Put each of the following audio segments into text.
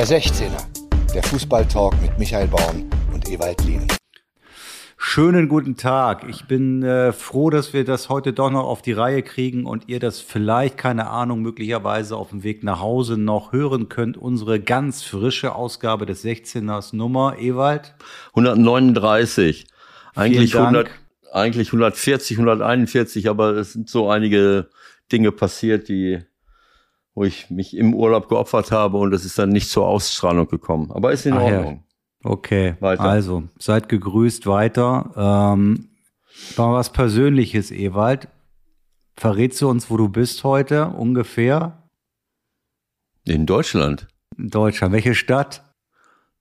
Der 16er, der Fußballtalk mit Michael Baum und Ewald Lien. Schönen guten Tag. Ich bin äh, froh, dass wir das heute doch noch auf die Reihe kriegen und ihr das vielleicht, keine Ahnung, möglicherweise auf dem Weg nach Hause noch hören könnt. Unsere ganz frische Ausgabe des 16ers Nummer, Ewald. 139. Eigentlich, 100, eigentlich 140, 141, aber es sind so einige Dinge passiert, die, wo ich mich im Urlaub geopfert habe und es ist dann nicht zur Ausstrahlung gekommen. Aber ist in Ach Ordnung. Ja. Okay, weiter. also seid gegrüßt weiter. Ähm, mal was Persönliches, Ewald. Verrätst du uns, wo du bist heute ungefähr? In Deutschland. In Deutschland. Welche Stadt?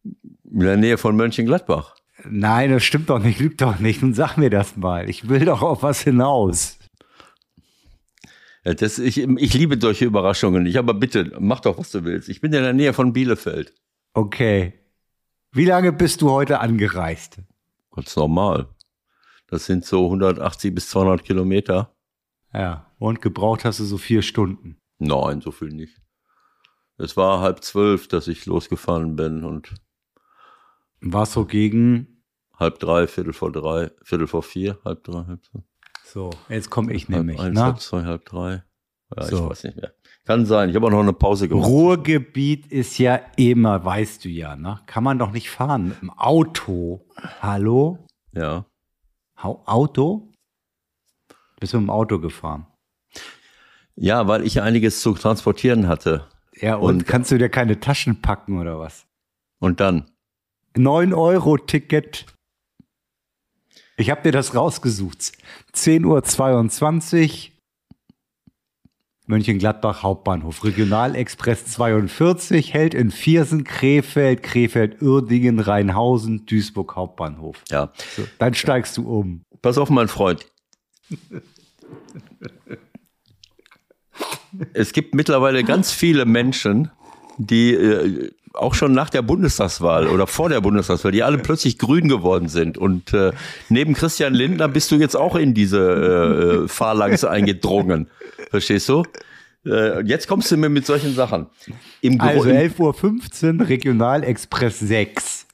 In der Nähe von Mönchengladbach. Nein, das stimmt doch nicht, lügt doch nicht. Nun sag mir das mal. Ich will doch auf was hinaus. Ja, das, ich, ich liebe solche Überraschungen nicht, aber bitte, mach doch, was du willst. Ich bin in der Nähe von Bielefeld. Okay. Wie lange bist du heute angereist? Ganz normal. Das sind so 180 bis 200 Kilometer. Ja, und gebraucht hast du so vier Stunden? Nein, so viel nicht. Es war halb zwölf, dass ich losgefahren bin und. War so gegen? Halb drei, Viertel vor drei, Viertel vor vier, halb drei, halb so. So, jetzt komme ich nämlich. Halb eins, ne? halb zwei, halb drei. Ja, so. ich weiß nicht mehr. Kann sein. Ich habe auch noch eine Pause gemacht. Ruhrgebiet ist ja immer, weißt du ja, ne? Kann man doch nicht fahren mit dem Auto. Hallo? Ja. Auto? Bist du mit dem Auto gefahren? Ja, weil ich einiges zu transportieren hatte. Ja, und, und kannst du dir keine Taschen packen oder was? Und dann? 9 Euro Ticket. Ich habe dir das rausgesucht. 10.22 Uhr Mönchengladbach Hauptbahnhof. Regionalexpress 42 hält in Viersen, Krefeld, Krefeld, Uerdingen, Rheinhausen, Duisburg Hauptbahnhof. Ja. So, dann steigst du um. Pass auf, mein Freund. es gibt mittlerweile ganz viele Menschen, die äh, auch schon nach der Bundestagswahl oder vor der Bundestagswahl, die alle plötzlich grün geworden sind. Und äh, neben Christian Lindner bist du jetzt auch in diese äh, äh Phalanx eingedrungen. Verstehst du? Äh, jetzt kommst du mir mit solchen Sachen. Im also 11.15 Uhr Regionalexpress 6.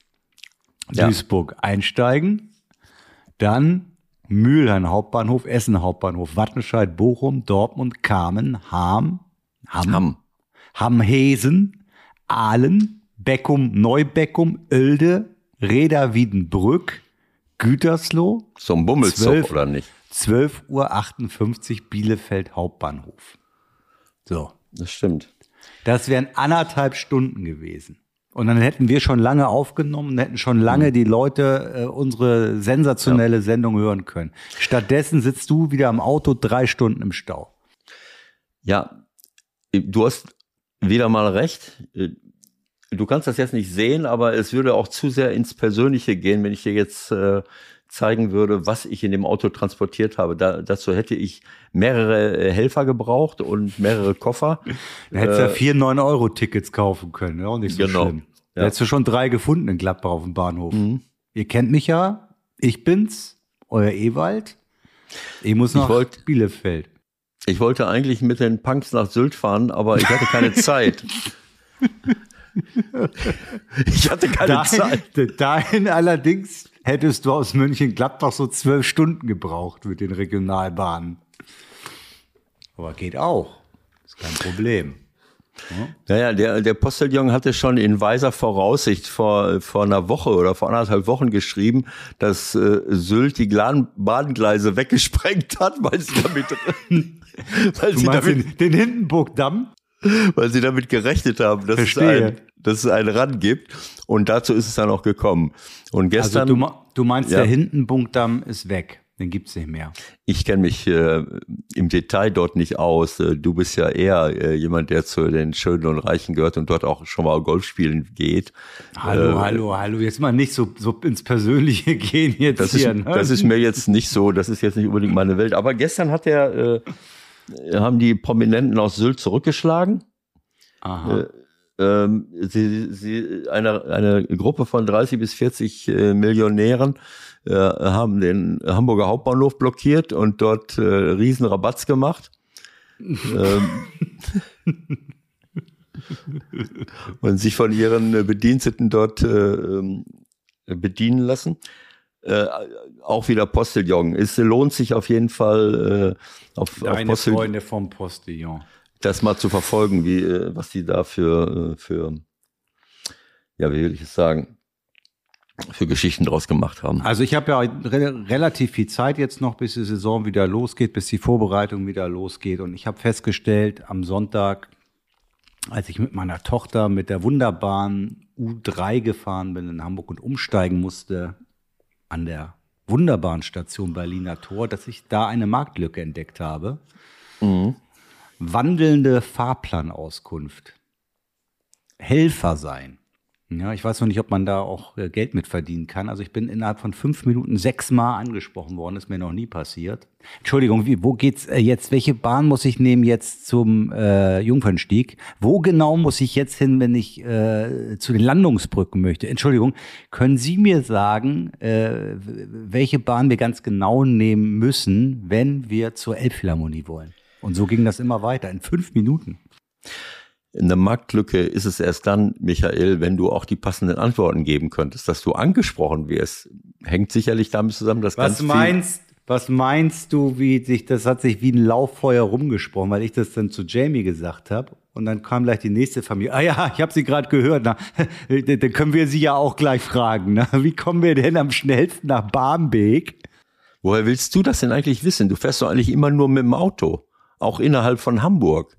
Duisburg ja. einsteigen. Dann Mülheim Hauptbahnhof, Essen Hauptbahnhof, Wattenscheid, Bochum, Dortmund, Kamen, Ham, Ham, Ham. Hamhesen, Aalen, Beckum, Neubeckum, Oelde, Reda Wiedenbrück, Gütersloh. So ein Bummelzug, oder nicht? 12.58 Uhr Bielefeld Hauptbahnhof. So. Das stimmt. Das wären anderthalb Stunden gewesen. Und dann hätten wir schon lange aufgenommen, hätten schon lange mhm. die Leute äh, unsere sensationelle ja. Sendung hören können. Stattdessen sitzt du wieder am Auto drei Stunden im Stau. Ja, du hast wieder mal recht. Du kannst das jetzt nicht sehen, aber es würde auch zu sehr ins Persönliche gehen, wenn ich dir jetzt äh, zeigen würde, was ich in dem Auto transportiert habe. Da, dazu hätte ich mehrere äh, Helfer gebraucht und mehrere Koffer. Da hättest du ja äh, vier 9-Euro-Tickets kaufen können, ja, auch nicht so genau. schlimm. Da ja. hättest du schon drei gefunden in Gladbach auf dem Bahnhof. Mhm. Ihr kennt mich ja, ich bin's, euer Ewald. Ich muss nach ich wollt, Bielefeld. Ich wollte eigentlich mit den Punks nach Sylt fahren, aber ich hatte keine Zeit. ich hatte keine dahin, Zeit. Dahin allerdings hättest du aus München Gladbach so zwölf Stunden gebraucht mit den Regionalbahnen. Aber geht auch. Ist kein Problem. Ja. Naja, der, der Postillon hatte schon in weiser Voraussicht vor, vor einer Woche oder vor anderthalb Wochen geschrieben, dass äh, Sylt die Bahngleise weggesprengt hat, weil sie damit, weil du sie damit den, den Hindenburgdamm weil sie damit gerechnet haben, dass es, ein, dass es einen Run gibt. Und dazu ist es dann auch gekommen. Und gestern. Also du, du meinst, ja, der Hindenbunkdamm ist weg. Den gibt's nicht mehr. Ich kenne mich äh, im Detail dort nicht aus. Äh, du bist ja eher äh, jemand, der zu den Schönen und Reichen gehört und dort auch schon mal Golf spielen geht. Hallo, äh, hallo, hallo. Jetzt mal nicht so, so ins Persönliche gehen jetzt das hier. Ist, ne? Das ist mir jetzt nicht so, das ist jetzt nicht unbedingt meine Welt. Aber gestern hat der, äh, haben die Prominenten aus Sylt zurückgeschlagen. Aha. Äh, ähm, sie, sie, eine, eine Gruppe von 30 bis 40 äh, Millionären äh, haben den Hamburger Hauptbahnhof blockiert und dort äh, riesen Rabatz gemacht. ähm, und sich von ihren Bediensteten dort äh, ähm, bedienen lassen. Äh, auch wieder Postillon. Es lohnt sich auf jeden Fall äh, auf, Deine auf Postillon. Freunde vom Postillon. Das mal zu verfolgen, wie, äh, was die da für, äh, für, ja, wie will ich es sagen, für Geschichten draus gemacht haben. Also ich habe ja re relativ viel Zeit jetzt noch, bis die Saison wieder losgeht, bis die Vorbereitung wieder losgeht. Und ich habe festgestellt, am Sonntag, als ich mit meiner Tochter mit der wunderbaren U3 gefahren bin in Hamburg und umsteigen musste an der wunderbaren Station Berliner Tor, dass ich da eine Marktlücke entdeckt habe. Mhm. Wandelnde Fahrplanauskunft. Helfer sein. Ja, ich weiß noch nicht, ob man da auch äh, Geld mit verdienen kann. Also ich bin innerhalb von fünf Minuten sechsmal angesprochen worden, ist mir noch nie passiert. Entschuldigung, wie, wo geht's äh, jetzt? Welche Bahn muss ich nehmen jetzt zum äh, Jungfernstieg? Wo genau muss ich jetzt hin, wenn ich äh, zu den Landungsbrücken möchte? Entschuldigung, können Sie mir sagen, äh, welche Bahn wir ganz genau nehmen müssen, wenn wir zur Elbphilharmonie wollen? Und so ging das immer weiter, in fünf Minuten. Eine Marktlücke ist es erst dann, Michael, wenn du auch die passenden Antworten geben könntest, dass du angesprochen wirst. Hängt sicherlich damit zusammen, dass was ganz meinst, Was meinst du, wie sich, das hat sich wie ein Lauffeuer rumgesprochen, weil ich das dann zu Jamie gesagt habe. Und dann kam gleich die nächste Familie. Ah ja, ich habe sie gerade gehört. Na, dann können wir sie ja auch gleich fragen. Na, wie kommen wir denn am schnellsten nach Barmbek? Woher willst du das denn eigentlich wissen? Du fährst doch eigentlich immer nur mit dem Auto, auch innerhalb von Hamburg.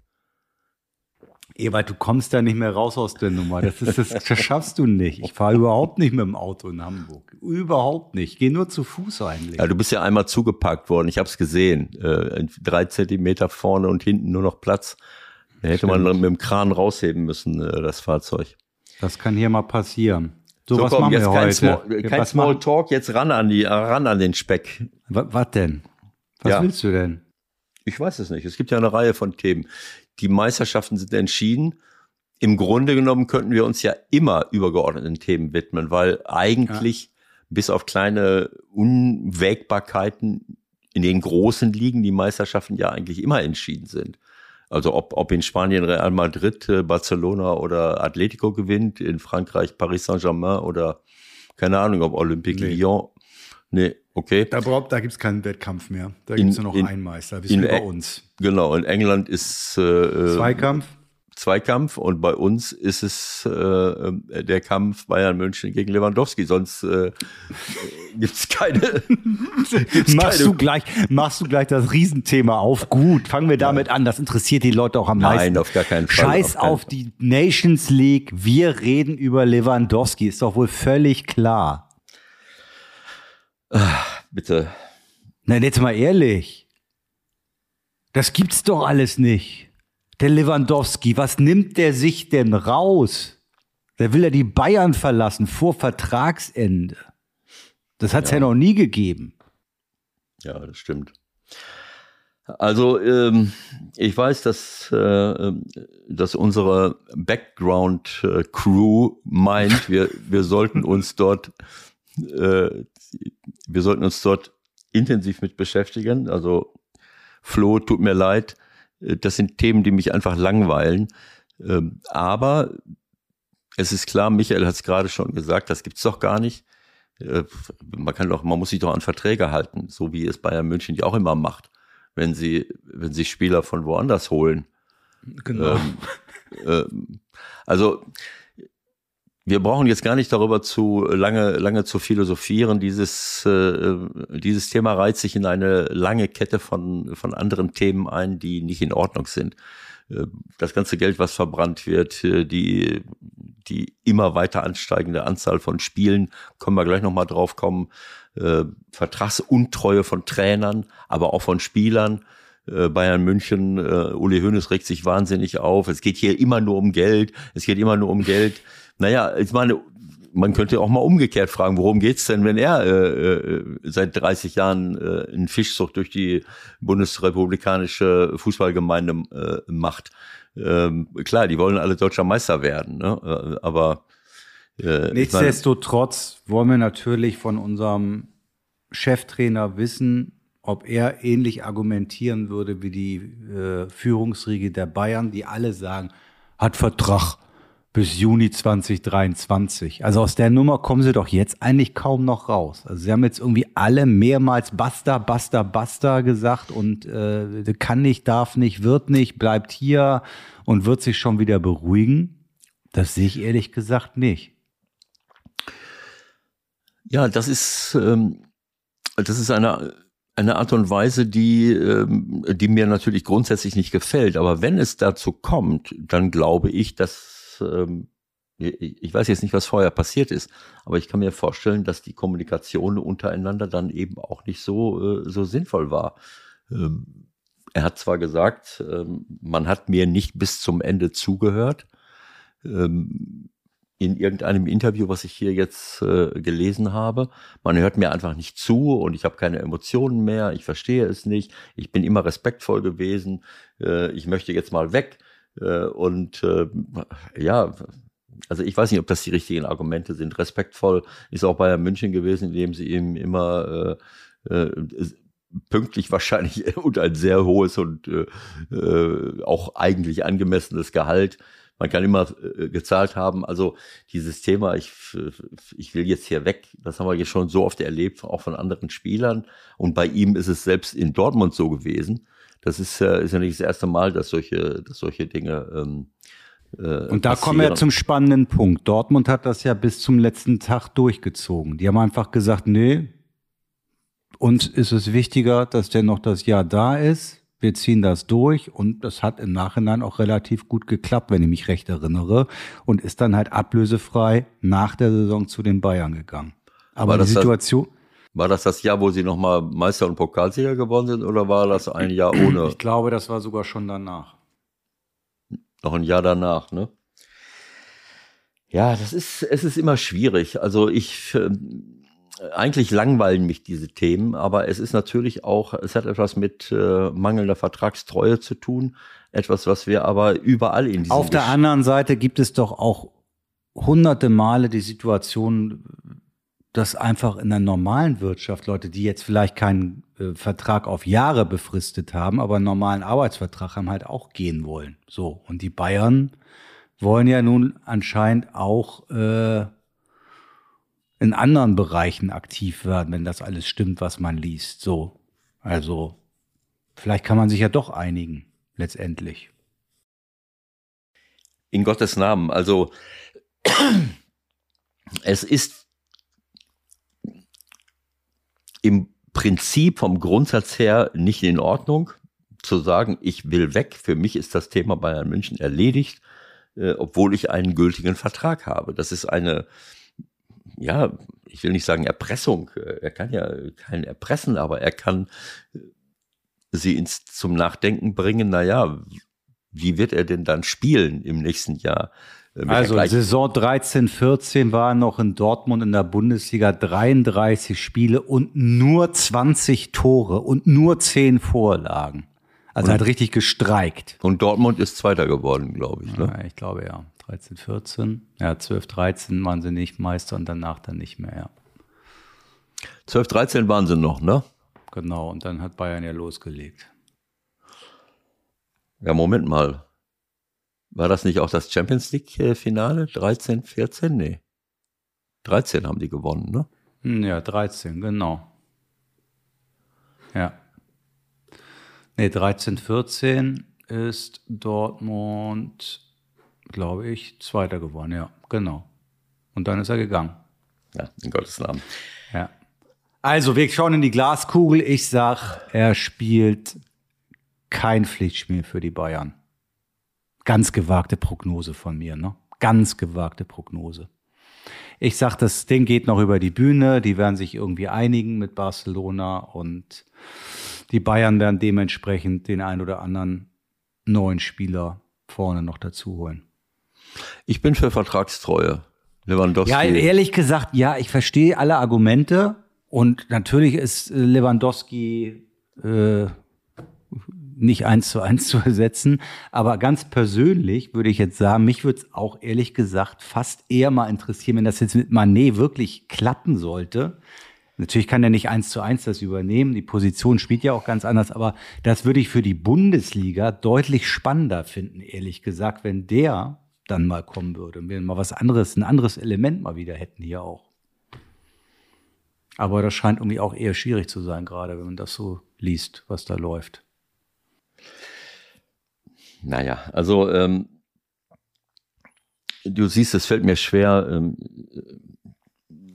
Ewald, du kommst da nicht mehr raus aus der Nummer. Das, ist, das, das schaffst du nicht. Ich fahre überhaupt nicht mit dem Auto in Hamburg. Überhaupt nicht. Ich gehe nur zu Fuß eigentlich. Ja, du bist ja einmal zugepackt worden. Ich habe es gesehen. Äh, drei Zentimeter vorne und hinten nur noch Platz. Da hätte Stimmt. man mit dem Kran rausheben müssen, äh, das Fahrzeug. Das kann hier mal passieren. So, so was komm, machen jetzt wir kein heute? Small, kein was Small Talk, jetzt ran an, die, ran an den Speck. Wa- Was denn? Was Ja. willst du denn? Ich weiß es nicht. Es gibt ja eine Reihe von Themen. Die Meisterschaften sind entschieden. Im Grunde genommen könnten wir uns ja immer übergeordneten Themen widmen, weil eigentlich bis auf kleine Unwägbarkeiten in den großen Ligen die Meisterschaften ja eigentlich immer entschieden sind. Also ob, ob in Spanien Real Madrid, äh, Barcelona oder Atletico gewinnt, in Frankreich Paris Saint-Germain oder keine Ahnung, ob Olympique Nee. Lyon. Nee, okay. Da, braucht- da gibt es keinen Wettkampf mehr. Da gibt es nur noch in- einen Meister, wie in- bei uns. Genau, in England ist äh, äh, Zweikampf? Zweikampf und bei uns ist es äh, äh, der Kampf Bayern München gegen Lewandowski. Sonst äh, gibt's keine. gibt's Machst keine du, gleich, machst du gleich das Riesenthema auf? Gut, fangen wir damit an. Das interessiert die Leute auch am Nein, meisten. auf gar keinen Fall. Scheiß Auf auf die Nations League. Wir reden über Lewandowski. Ist doch wohl völlig klar. Bitte. Na, jetzt mal ehrlich. Das gibt's doch alles nicht. Der Lewandowski, was nimmt der sich denn raus? Der will ja die Bayern verlassen vor Vertragsende. Das hat's ja, noch nie gegeben. Ja, das stimmt. Also ähm, ich weiß, dass, äh, dass unsere Background-Crew meint, wir, wir sollten uns dort, äh, wir sollten uns dort intensiv mit beschäftigen. Also Flo, tut mir leid, äh, das sind Themen, die mich einfach langweilen. Ähm, aber es ist klar, Michael hat es gerade schon gesagt, das gibt's doch gar nicht. Äh, Man kann doch, man muss sich doch an Verträge halten, so wie es Bayern München ja auch immer macht, wenn sie, wenn sie Spieler von woanders holen. Genau. Ähm, ähm, also wir brauchen jetzt gar nicht darüber zu lange, lange zu philosophieren. Dieses, äh, dieses Thema reiht sich in eine lange Kette von, von anderen Themen ein, die nicht in Ordnung sind. Äh, Das ganze Geld, was verbrannt wird, äh, die, die immer weiter ansteigende Anzahl von Spielen, können wir gleich nochmal drauf kommen, äh, Vertragsuntreue von Trainern, aber auch von Spielern. Äh, Bayern München, äh, Uli Hoeneß regt sich wahnsinnig auf. Es geht hier immer nur um Geld. Es geht immer nur um Geld. Naja, ich meine, man könnte auch mal umgekehrt fragen, worum geht's denn, wenn er äh, äh, seit 30 Jahren äh, einen Fischzucht durch die bundesrepublikanische Fußballgemeinde äh, macht? Ähm, klar, die wollen alle deutscher Meister werden, ne? Äh, aber äh, ich meine, Nichtsdestotrotz wollen wir natürlich von unserem Cheftrainer wissen, ob er ähnlich argumentieren würde wie die äh, Führungsriege der Bayern, die alle sagen, hat Vertrag bis Juni 2023. Also aus der Nummer kommen sie doch jetzt eigentlich kaum noch raus. Also sie haben jetzt irgendwie alle mehrmals Basta, Basta, Basta gesagt und äh, kann nicht, darf nicht, wird nicht, bleibt hier und wird sich schon wieder beruhigen. Das sehe ich ehrlich gesagt nicht. Ja, das ist, ähm, das ist eine, eine Art und Weise, die, ähm, die mir natürlich grundsätzlich nicht gefällt. Aber wenn es dazu kommt, dann glaube ich, dass, ähm, ich weiß jetzt nicht, was vorher passiert ist, aber ich kann mir vorstellen, dass die Kommunikation untereinander dann eben auch nicht so, äh, so sinnvoll war. Ähm, er hat zwar gesagt, ähm, man hat mir nicht bis zum Ende zugehört. Ähm, in irgendeinem Interview, was ich hier jetzt äh, gelesen habe. Man hört mir einfach nicht zu und ich habe keine Emotionen mehr, ich verstehe es nicht, ich bin immer respektvoll gewesen, äh, ich möchte jetzt mal weg. Äh, und äh, ja, also ich weiß nicht, ob das die richtigen Argumente sind. Respektvoll ist auch Bayern München gewesen, indem sie ihm immer äh, pünktlich wahrscheinlich und ein sehr hohes und äh, auch eigentlich angemessenes Gehalt man kann immer äh, gezahlt haben. Also dieses Thema, ich, ich will jetzt hier weg, das haben wir jetzt schon so oft erlebt, auch von anderen Spielern. Und bei ihm ist es selbst in Dortmund so gewesen. Das ist, äh, ist ja nicht das erste Mal, dass solche, dass solche Dinge ähm, äh, und da passieren. kommen wir zum spannenden Punkt. Dortmund hat das ja bis zum letzten Tag durchgezogen. Die haben einfach gesagt, nee, uns ist es wichtiger, dass der noch das Jahr da ist wir ziehen das durch und das hat im Nachhinein auch relativ gut geklappt, wenn ich mich recht erinnere und ist dann halt ablösefrei nach der Saison zu den Bayern gegangen. Aber war die Situation. Das, war das das Jahr, wo sie nochmal Meister und Pokalsieger geworden sind oder war das ein Jahr ohne? Ich glaube, das war sogar schon danach. Noch ein Jahr danach, ne? Ja, das ist, es ist immer schwierig. Also ich, ähm, eigentlich langweilen mich diese Themen, aber es ist natürlich auch, es hat etwas mit äh, mangelnder Vertragstreue zu tun. Etwas, was wir aber überall in diesem Auf der anderen Seite gibt es doch auch hunderte Male die Situation, dass einfach in der normalen Wirtschaft Leute, die jetzt vielleicht keinen äh, Vertrag auf Jahre befristet haben, aber einen normalen Arbeitsvertrag haben, halt auch gehen wollen. So. Und die Bayern wollen ja nun anscheinend auch äh, in anderen Bereichen aktiv werden, wenn das alles stimmt, was man liest. So. Also, vielleicht kann man sich ja doch einigen, letztendlich. In Gottes Namen. Also, es ist im Prinzip vom Grundsatz her nicht in Ordnung zu sagen, ich will weg. Für mich ist das Thema Bayern München erledigt, äh, obwohl ich einen gültigen Vertrag habe. Das ist eine ja, ich will nicht sagen Erpressung. Er kann ja keinen erpressen, aber er kann sie ins, zum Nachdenken bringen. Naja, wie wird er denn dann spielen im nächsten Jahr? Äh, also Saison 13, 14 war noch in Dortmund in der Bundesliga 33 Spiele und nur 20 Tore und nur 10 Vorlagen. Also und, hat richtig gestreikt. Und Dortmund ist Zweiter geworden, glaube ich. Ne? Ja, ich glaube ja. 13, 14. Ja, 12, 13 waren sie nicht Meister und danach dann nicht mehr, ja. 12, 13 waren sie noch, ne? Genau, und dann hat Bayern ja losgelegt. Ja, Moment mal. War das nicht auch das Champions League-Finale? 13, 14? Nee. 13 haben die gewonnen, ne? Hm, ja, 13, genau. Ja. Nee, 13, 14 ist Dortmund glaube ich, Zweiter geworden, ja, genau. Und dann ist er gegangen. Ja, in Gottes Namen. Ja. Also, wir schauen in die Glaskugel. Ich sag, er spielt kein Pflichtspiel für die Bayern. Ganz gewagte Prognose von mir, ne? Ganz gewagte Prognose. Ich sag, das Ding geht noch über die Bühne. Die werden sich irgendwie einigen mit Barcelona und die Bayern werden dementsprechend den ein oder anderen neuen Spieler vorne noch dazu holen. Ich bin für Vertragstreue. Lewandowski. Ja, ehrlich gesagt, ja, ich verstehe alle Argumente und natürlich ist Lewandowski äh, nicht eins zu eins zu ersetzen, aber ganz persönlich würde ich jetzt sagen, mich würde es auch ehrlich gesagt fast eher mal interessieren, wenn das jetzt mit Manet wirklich klappen sollte, Natürlich kann er nicht eins zu eins das übernehmen. Die Position spielt ja auch ganz anders, aber das würde ich für die Bundesliga deutlich spannender finden, ehrlich gesagt, wenn der dann mal kommen würde und wir mal was anderes, ein anderes Element mal wieder hätten hier auch. Aber das scheint irgendwie auch eher schwierig zu sein, gerade wenn man das so liest, was da läuft. Naja, also ähm, du siehst, es fällt mir schwer, ähm,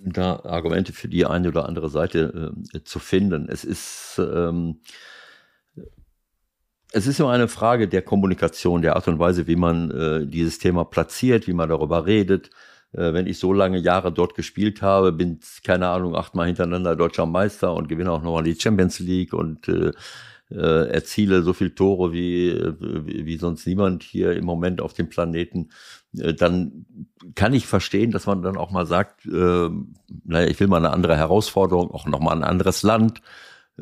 da Argumente für die eine oder andere Seite äh, zu finden. Es ist, ähm, es ist immer eine Frage der Kommunikation, der Art und Weise, wie man äh, dieses Thema platziert, wie man darüber redet. Äh, wenn ich so lange Jahre dort gespielt habe, bin, keine Ahnung, achtmal hintereinander deutscher Meister und gewinne auch nochmal die Champions League und äh, erziele so viel Tore wie, wie, sonst niemand hier im Moment auf dem Planeten, äh, dann kann ich verstehen, dass man dann auch mal sagt, äh, naja, ich will mal eine andere Herausforderung, auch nochmal ein anderes Land,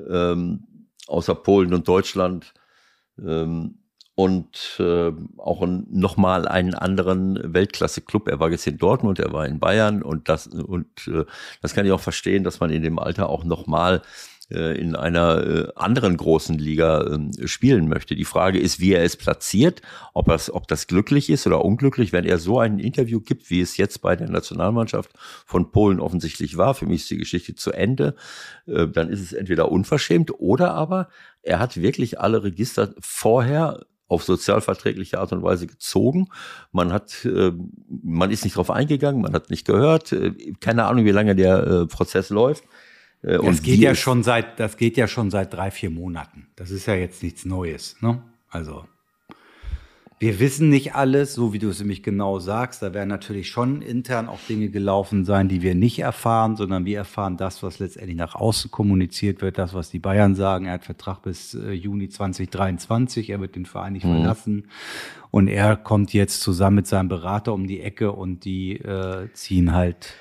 ähm, außer Polen und Deutschland. Ähm, und äh, auch nochmal einen anderen Weltklasse-Club. Er war jetzt in Dortmund, er war in Bayern und das und äh, das kann ich auch verstehen, dass man in dem Alter auch nochmal in einer äh, anderen großen Liga ähm, spielen möchte. Die Frage ist, wie er es platziert, ob, das, ob das glücklich ist oder unglücklich, wenn er so ein Interview gibt, wie es jetzt bei der Nationalmannschaft von Polen offensichtlich war. Für mich ist die Geschichte zu Ende. Äh, dann ist es entweder unverschämt oder aber er hat wirklich alle Register vorher auf sozialverträgliche Art und Weise gezogen. Man hat, äh, man ist nicht drauf eingegangen, man hat nicht gehört. Äh, keine Ahnung, wie lange der äh, Prozess läuft. Äh, das und geht ja schon seit, das geht ja schon seit drei, vier Monaten. Das ist ja jetzt nichts Neues, ne? Also. Wir wissen nicht alles, so wie du es nämlich genau sagst. Da werden natürlich schon intern auch Dinge gelaufen sein, die wir nicht erfahren, sondern wir erfahren das, was letztendlich nach außen kommuniziert wird, das, was die Bayern sagen. Er hat Vertrag bis äh, Juni 2023, er wird den Verein nicht mhm. verlassen. Und er kommt jetzt zusammen mit seinem Berater um die Ecke und die äh, ziehen halt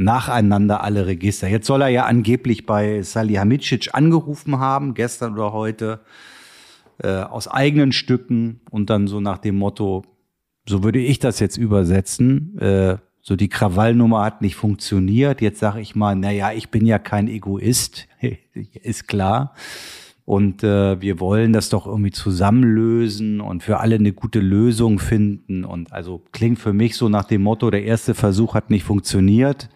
nacheinander alle Register. Jetzt soll er ja angeblich bei Salihamidzic angerufen haben, gestern oder heute, äh, aus eigenen Stücken und dann so nach dem Motto, so würde ich das jetzt übersetzen, äh, so die Krawallnummer hat nicht funktioniert. Jetzt sage ich mal, na ja, ich bin ja kein Egoist, ist klar. Und äh, wir wollen das doch irgendwie zusammenlösen und für alle eine gute Lösung finden. Und also klingt für mich so nach dem Motto, der erste Versuch hat nicht funktioniert.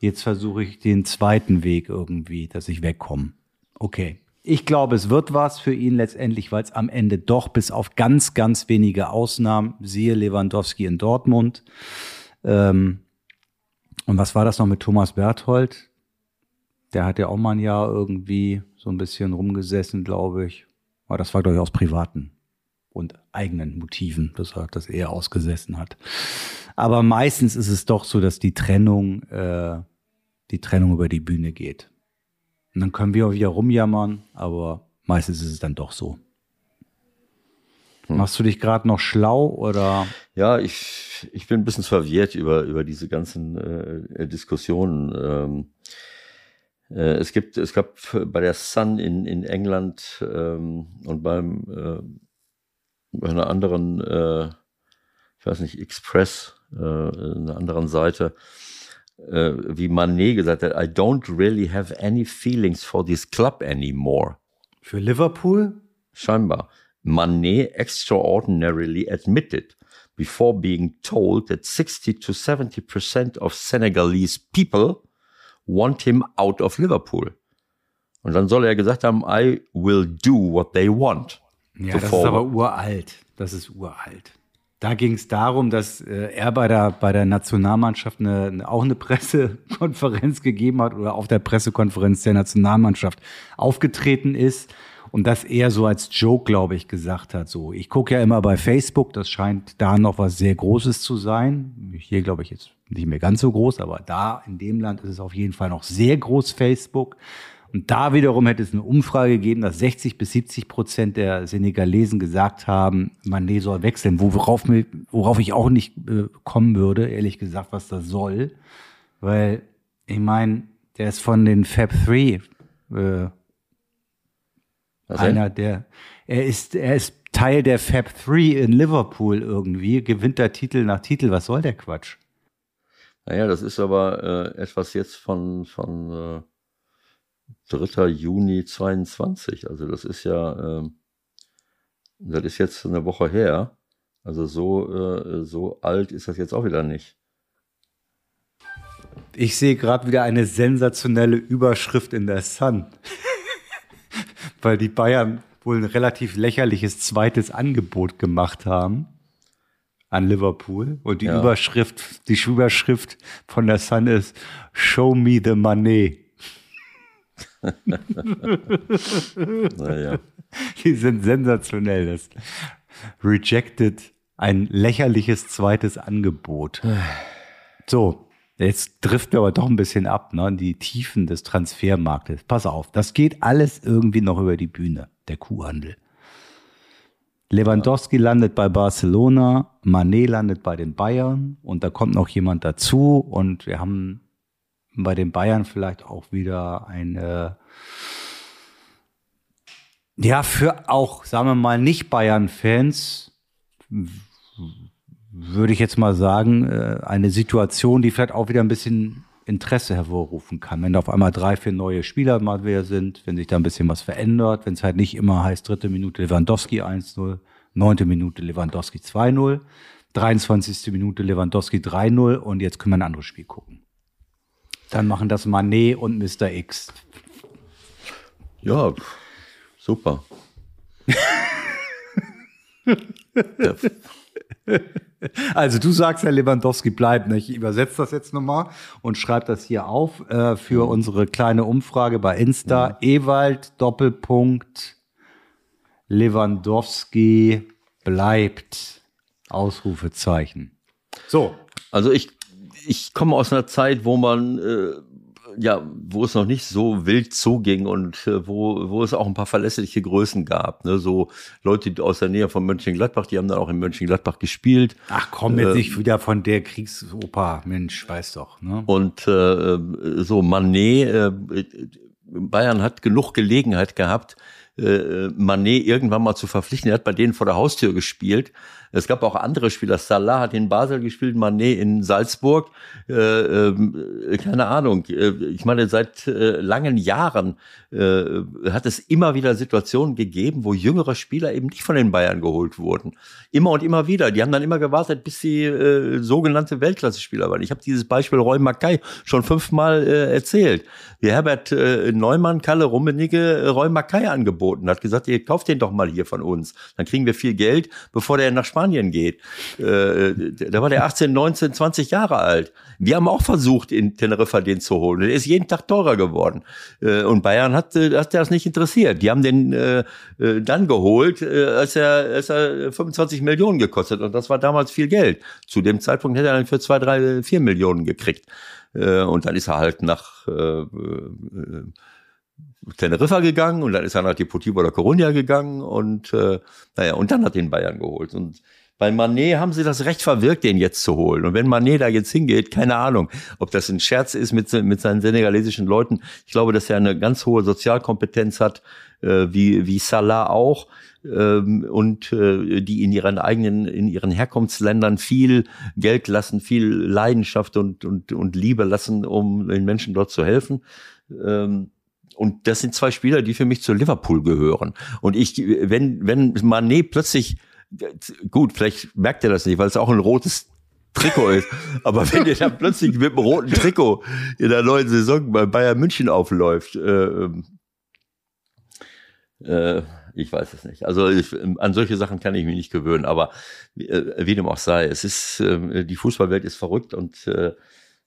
Jetzt versuche ich den zweiten Weg irgendwie, dass ich wegkomme. Okay. Ich glaube, es wird was für ihn letztendlich, weil es am Ende doch bis auf ganz, ganz wenige Ausnahmen, siehe Lewandowski in Dortmund. Ähm, und was war das noch mit Thomas Berthold? Der hat ja auch mal ein Jahr irgendwie so ein bisschen rumgesessen, glaube ich. Aber das war, glaube ich, aus privaten und eigenen Motiven, dass er das eher ausgesessen hat. Aber meistens ist es doch so, dass die Trennung, äh, die Trennung über die Bühne geht. Und dann können wir auch wieder rumjammern, aber meistens ist es dann doch so. Hm. Machst du dich gerade noch schlau oder? Ja, ich, ich bin ein bisschen verwirrt über, über diese ganzen äh, Diskussionen. Ähm, äh, es gibt, es gab bei der Sun in, in England ähm, und beim äh, bei einer anderen, äh, ich weiß nicht, Express, äh, einer anderen Seite, äh, wie Manet gesagt hat, I don't really have any feelings for this club anymore. Für Liverpool? Scheinbar. Manet extraordinarily admitted before being told that 60 to 70 percent of Senegalese people want him out of Liverpool. Und dann soll er gesagt haben, I will do what they want. Ja, das ist aber uralt. Das ist uralt. Da ging es darum, dass äh, er bei der, bei der Nationalmannschaft eine, auch eine Pressekonferenz gegeben hat oder auf der Pressekonferenz der Nationalmannschaft aufgetreten ist und das eher so als Joke, glaube ich, gesagt hat. So, ich gucke ja immer bei Facebook, das scheint da noch was sehr Großes zu sein. Hier glaube ich jetzt nicht mehr ganz so groß, aber da in dem Land ist es auf jeden Fall noch sehr groß Facebook. Und da wiederum hätte es eine Umfrage gegeben, dass 60 bis 70 Prozent der Senegalesen gesagt haben, Mané soll wechseln, worauf, mir, worauf ich auch nicht äh, kommen würde, ehrlich gesagt, was das soll. Weil, ich meine, der ist von den Fab 3 äh, einer der, er ist, er ist Teil der Fab 3 in Liverpool irgendwie, gewinnt da Titel nach Titel, was soll der Quatsch? Naja, das ist aber äh, etwas jetzt von, von, äh, 3. Juni 22. Also das ist ja, äh, das ist jetzt eine Woche her. Also so, äh, so alt ist das jetzt auch wieder nicht. Ich sehe gerade wieder eine sensationelle Überschrift in der Sun. Weil die Bayern wohl ein relativ lächerliches zweites Angebot gemacht haben an Liverpool. Und die ja. Überschrift, die Überschrift von der Sun ist Show me the money. naja. Die sind sensationell. Das rejected ein lächerliches zweites Angebot. So, jetzt trifft wir aber doch ein bisschen ab, ne? Die Tiefen des Transfermarktes. Pass auf, das geht alles irgendwie noch über die Bühne, der Kuhhandel. Lewandowski ja. landet bei Barcelona, Manet landet bei den Bayern und da kommt noch jemand dazu und wir haben bei den Bayern vielleicht auch wieder eine ja, für auch, sagen wir mal, nicht Bayern-Fans würde ich jetzt mal sagen, äh, eine Situation, die vielleicht auch wieder ein bisschen Interesse hervorrufen kann. Wenn da auf einmal drei, vier neue Spieler mal wieder sind, wenn sich da ein bisschen was verändert, wenn es halt nicht immer heißt, dritte Minute Lewandowski 1-0, neunte Minute Lewandowski 2-0, 23. Minute Lewandowski 3-0 und jetzt können wir ein anderes Spiel gucken. Dann machen das Manet und Mr. X. Ja, super. ja. Also du sagst, Herr Lewandowski bleibt. Ne? Ich übersetze das jetzt nochmal und schreibe das hier auf äh, für mhm. unsere kleine Umfrage bei Insta. Mhm. Ewald Doppelpunkt Lewandowski bleibt. Ausrufezeichen. So. Also ich, ich komme aus einer Zeit, wo man äh, ja, wo es noch nicht so wild zuging und äh, wo, wo es auch ein paar verlässliche Größen gab. Ne? So Leute aus der Nähe von Mönchengladbach, die haben dann auch in Mönchengladbach gespielt. Ach komm, jetzt äh, nicht wieder von der Kriegsoper, Mensch, weiß doch. Ne? Und äh, so Manet, äh, Bayern hat genug Gelegenheit gehabt, äh, Manet irgendwann mal zu verpflichten. Er hat bei denen vor der Haustür gespielt. Es gab auch andere Spieler. Salah hat in Basel gespielt, Manet in Salzburg. Äh, äh, keine Ahnung. Äh, ich meine, seit äh, langen Jahren äh, hat es immer wieder Situationen gegeben, wo jüngere Spieler eben nicht von den Bayern geholt wurden. Immer und immer wieder. Die haben dann immer gewartet, bis sie äh, sogenannte Weltklasse-Spieler waren. Ich habe dieses Beispiel Roy Mackay schon fünfmal äh, erzählt. Wie Herbert Neumann, Kalle Rummenigge, Roy Mackay angeboten hat, gesagt, ihr kauft den doch mal hier von uns. Dann kriegen wir viel Geld, bevor der nach Spanien Spanien geht. Äh, da war der 18, 19, 20 Jahre alt. Wir haben auch versucht, in Teneriffa den zu holen. Der ist jeden Tag teurer geworden. Äh, und Bayern hat, äh, hat das nicht interessiert. Die haben den äh, äh dann geholt, äh, als, er, als er 25 Millionen gekostet. Und das war damals viel Geld. Zu dem Zeitpunkt hätte er dann für zwei, drei, vier Millionen gekriegt. Äh, und dann ist er halt nach äh, äh, Teneriffa gegangen und dann ist er nach Deportivo oder Coruña gegangen und äh, naja, und dann hat ihn Bayern geholt. Und bei Manet haben sie das Recht verwirkt, den jetzt zu holen. Und wenn Manet da jetzt hingeht, keine Ahnung, ob das ein Scherz ist mit, mit seinen senegalesischen Leuten. Ich glaube, dass er eine ganz hohe Sozialkompetenz hat, äh, wie, wie Salah auch. Ähm, und äh, die in ihren eigenen, in ihren Herkunftsländern viel Geld lassen, viel Leidenschaft und, und, und Liebe lassen, um den Menschen dort zu helfen. Ähm, und das sind zwei Spieler, die für mich zu Liverpool gehören. Und ich, wenn, wenn Manet plötzlich, gut, vielleicht merkt er das nicht, weil es auch ein rotes Trikot ist. Aber wenn der dann plötzlich mit dem roten Trikot in der neuen Saison bei Bayern München aufläuft, äh, ähm, äh, ich weiß es nicht. Also ich, an solche Sachen kann ich mich nicht gewöhnen. Aber äh, wie dem auch sei, es ist äh, die Fußballwelt ist verrückt und äh,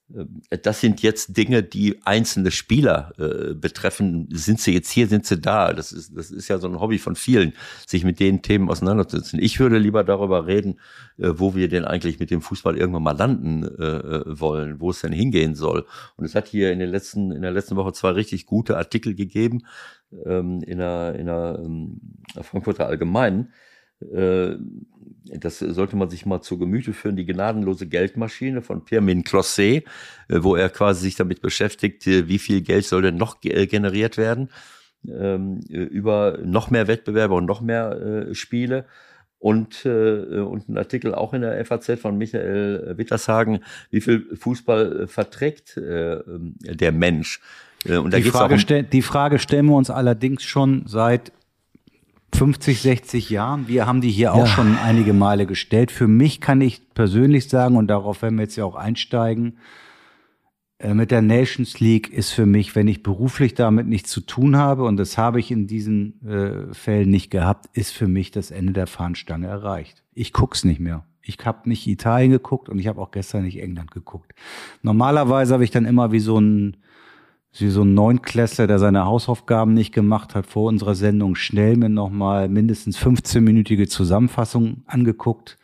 das sind jetzt Dinge, die einzelne Spieler äh, betreffen. Sind sie jetzt hier, sind sie da? Das ist, das ist ja so ein Hobby von vielen, sich mit den Themen auseinanderzusetzen. Ich würde lieber darüber reden, äh, wo wir denn eigentlich mit dem Fußball irgendwann mal landen äh, äh, wollen, wo es denn hingehen soll. Und es hat hier in, den letzten, in der letzten Woche zwei richtig gute Artikel gegeben ähm, in der, in der ähm, Frankfurter Allgemeinen äh, das sollte man sich mal zu Gemüte führen, die gnadenlose Geldmaschine von Pirmin Closet, äh, wo er quasi sich damit beschäftigt, äh, wie viel Geld soll denn noch generiert werden ähm, über noch mehr Wettbewerbe und noch mehr Spiele. Und, und ein Artikel auch in der FAZ von Michael Wittershagen, wie viel Fußball verträgt der Mensch. Äh, und da die, Frage um die Frage stellen wir uns allerdings schon seit 50, 60 Jahren. Wir haben die hier ja. auch schon einige Male gestellt. Für mich kann ich persönlich sagen, und darauf werden wir jetzt ja auch einsteigen, äh, mit der Nations League ist für mich, wenn ich beruflich damit nichts zu tun habe, und das habe ich in diesen äh, Fällen nicht gehabt, ist für mich das Ende der Fahnenstange erreicht. Ich guck's nicht mehr. Ich habe nicht Italien geguckt und ich habe auch gestern nicht England geguckt. Normalerweise habe ich dann immer wie so ein wie so ein Neunklässler, der seine Hausaufgaben nicht gemacht hat, vor unserer Sendung schnell mir nochmal mindestens 15-minütige Zusammenfassung angeguckt.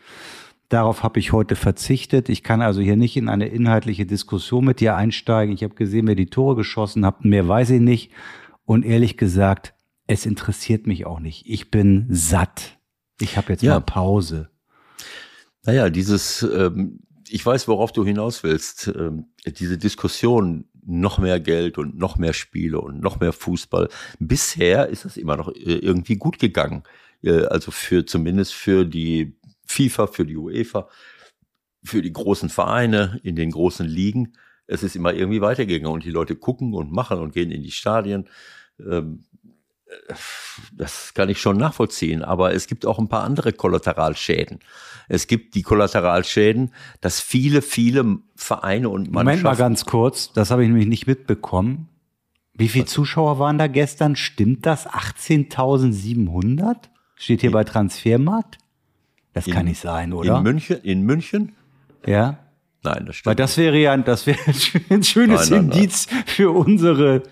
Darauf habe ich heute verzichtet. Ich kann also hier nicht in eine inhaltliche Diskussion mit dir einsteigen. Ich habe gesehen, wer die Tore geschossen hat. Mehr weiß ich nicht. Und ehrlich gesagt, es interessiert mich auch nicht. Ich bin satt. Ich habe jetzt ja. mal Pause. Naja, dieses, ähm, ich weiß, worauf du hinaus willst. Ähm, diese Diskussion, noch mehr Geld und noch mehr Spiele und noch mehr Fußball. Bisher ist das immer noch äh, irgendwie gut gegangen. Äh, also für, zumindest für die FIFA, für die UEFA, für die großen Vereine in den großen Ligen. Es ist immer irgendwie weitergegangen und die Leute gucken und machen und gehen in die Stadien. Ähm, das kann ich schon nachvollziehen, aber es gibt auch ein paar andere Kollateralschäden. Es gibt die Kollateralschäden, dass viele, viele Vereine und Mannschaften. Moment mal ganz kurz, das habe ich nämlich nicht mitbekommen. Wie viele Zuschauer waren da gestern? Stimmt das? 18.700? Steht hier in, bei Transfermarkt? Das in, kann nicht sein, oder? In München? In München? Ja. Nein, das stimmt. Weil das wäre ja, das wäre ein schönes nein, nein, Indiz nein. für unsere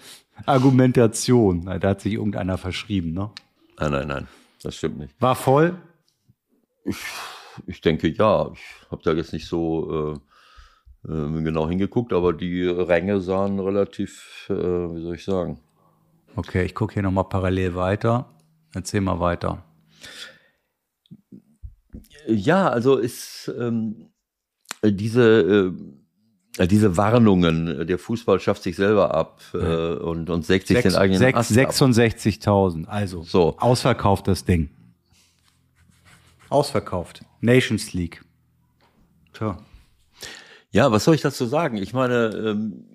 Argumentation. Da hat sich irgendeiner verschrieben, ne? Nein, nein, nein. Das stimmt nicht. War voll? Ich, ich denke ja. Ich habe da jetzt nicht so äh, äh, genau hingeguckt, aber die Ränge sahen relativ, äh, wie soll ich sagen. Okay, ich gucke hier nochmal parallel weiter. Erzähl mal weiter. Ja, also ist ähm, diese, äh, diese Warnungen, der Fußball schafft sich selber ab äh, und, und sägt sich den eigenen 66.000, also so. ausverkauft das Ding. Ausverkauft. Nations League. Tja. Ja, was soll ich dazu sagen? Ich meine, ähm,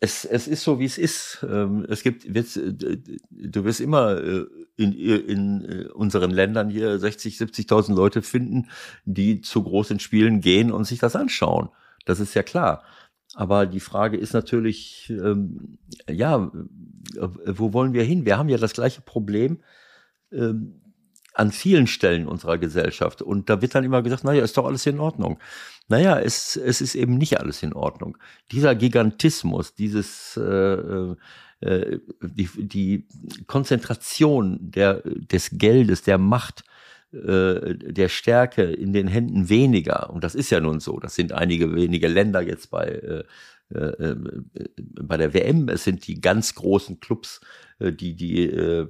es, es ist so, wie es ist. Ähm, es gibt, du wirst immer äh, in, in äh, unseren Ländern hier 60, 70.000 Leute finden, die zu großen Spielen gehen und sich das anschauen. Das ist ja klar. Aber die Frage ist natürlich, ähm, ja, wo wollen wir hin? Wir haben ja das gleiche Problem ähm, an vielen Stellen unserer Gesellschaft. Und da wird dann immer gesagt, naja, ist doch alles in Ordnung. Naja, es, es ist eben nicht alles in Ordnung. Dieser Gigantismus, dieses äh, äh, die, die Konzentration der, des Geldes, der Macht, äh, der Stärke in den Händen weniger, und das ist ja nun so, das sind einige wenige Länder jetzt bei, äh, äh, äh bei der WM, es sind die ganz großen Clubs, die die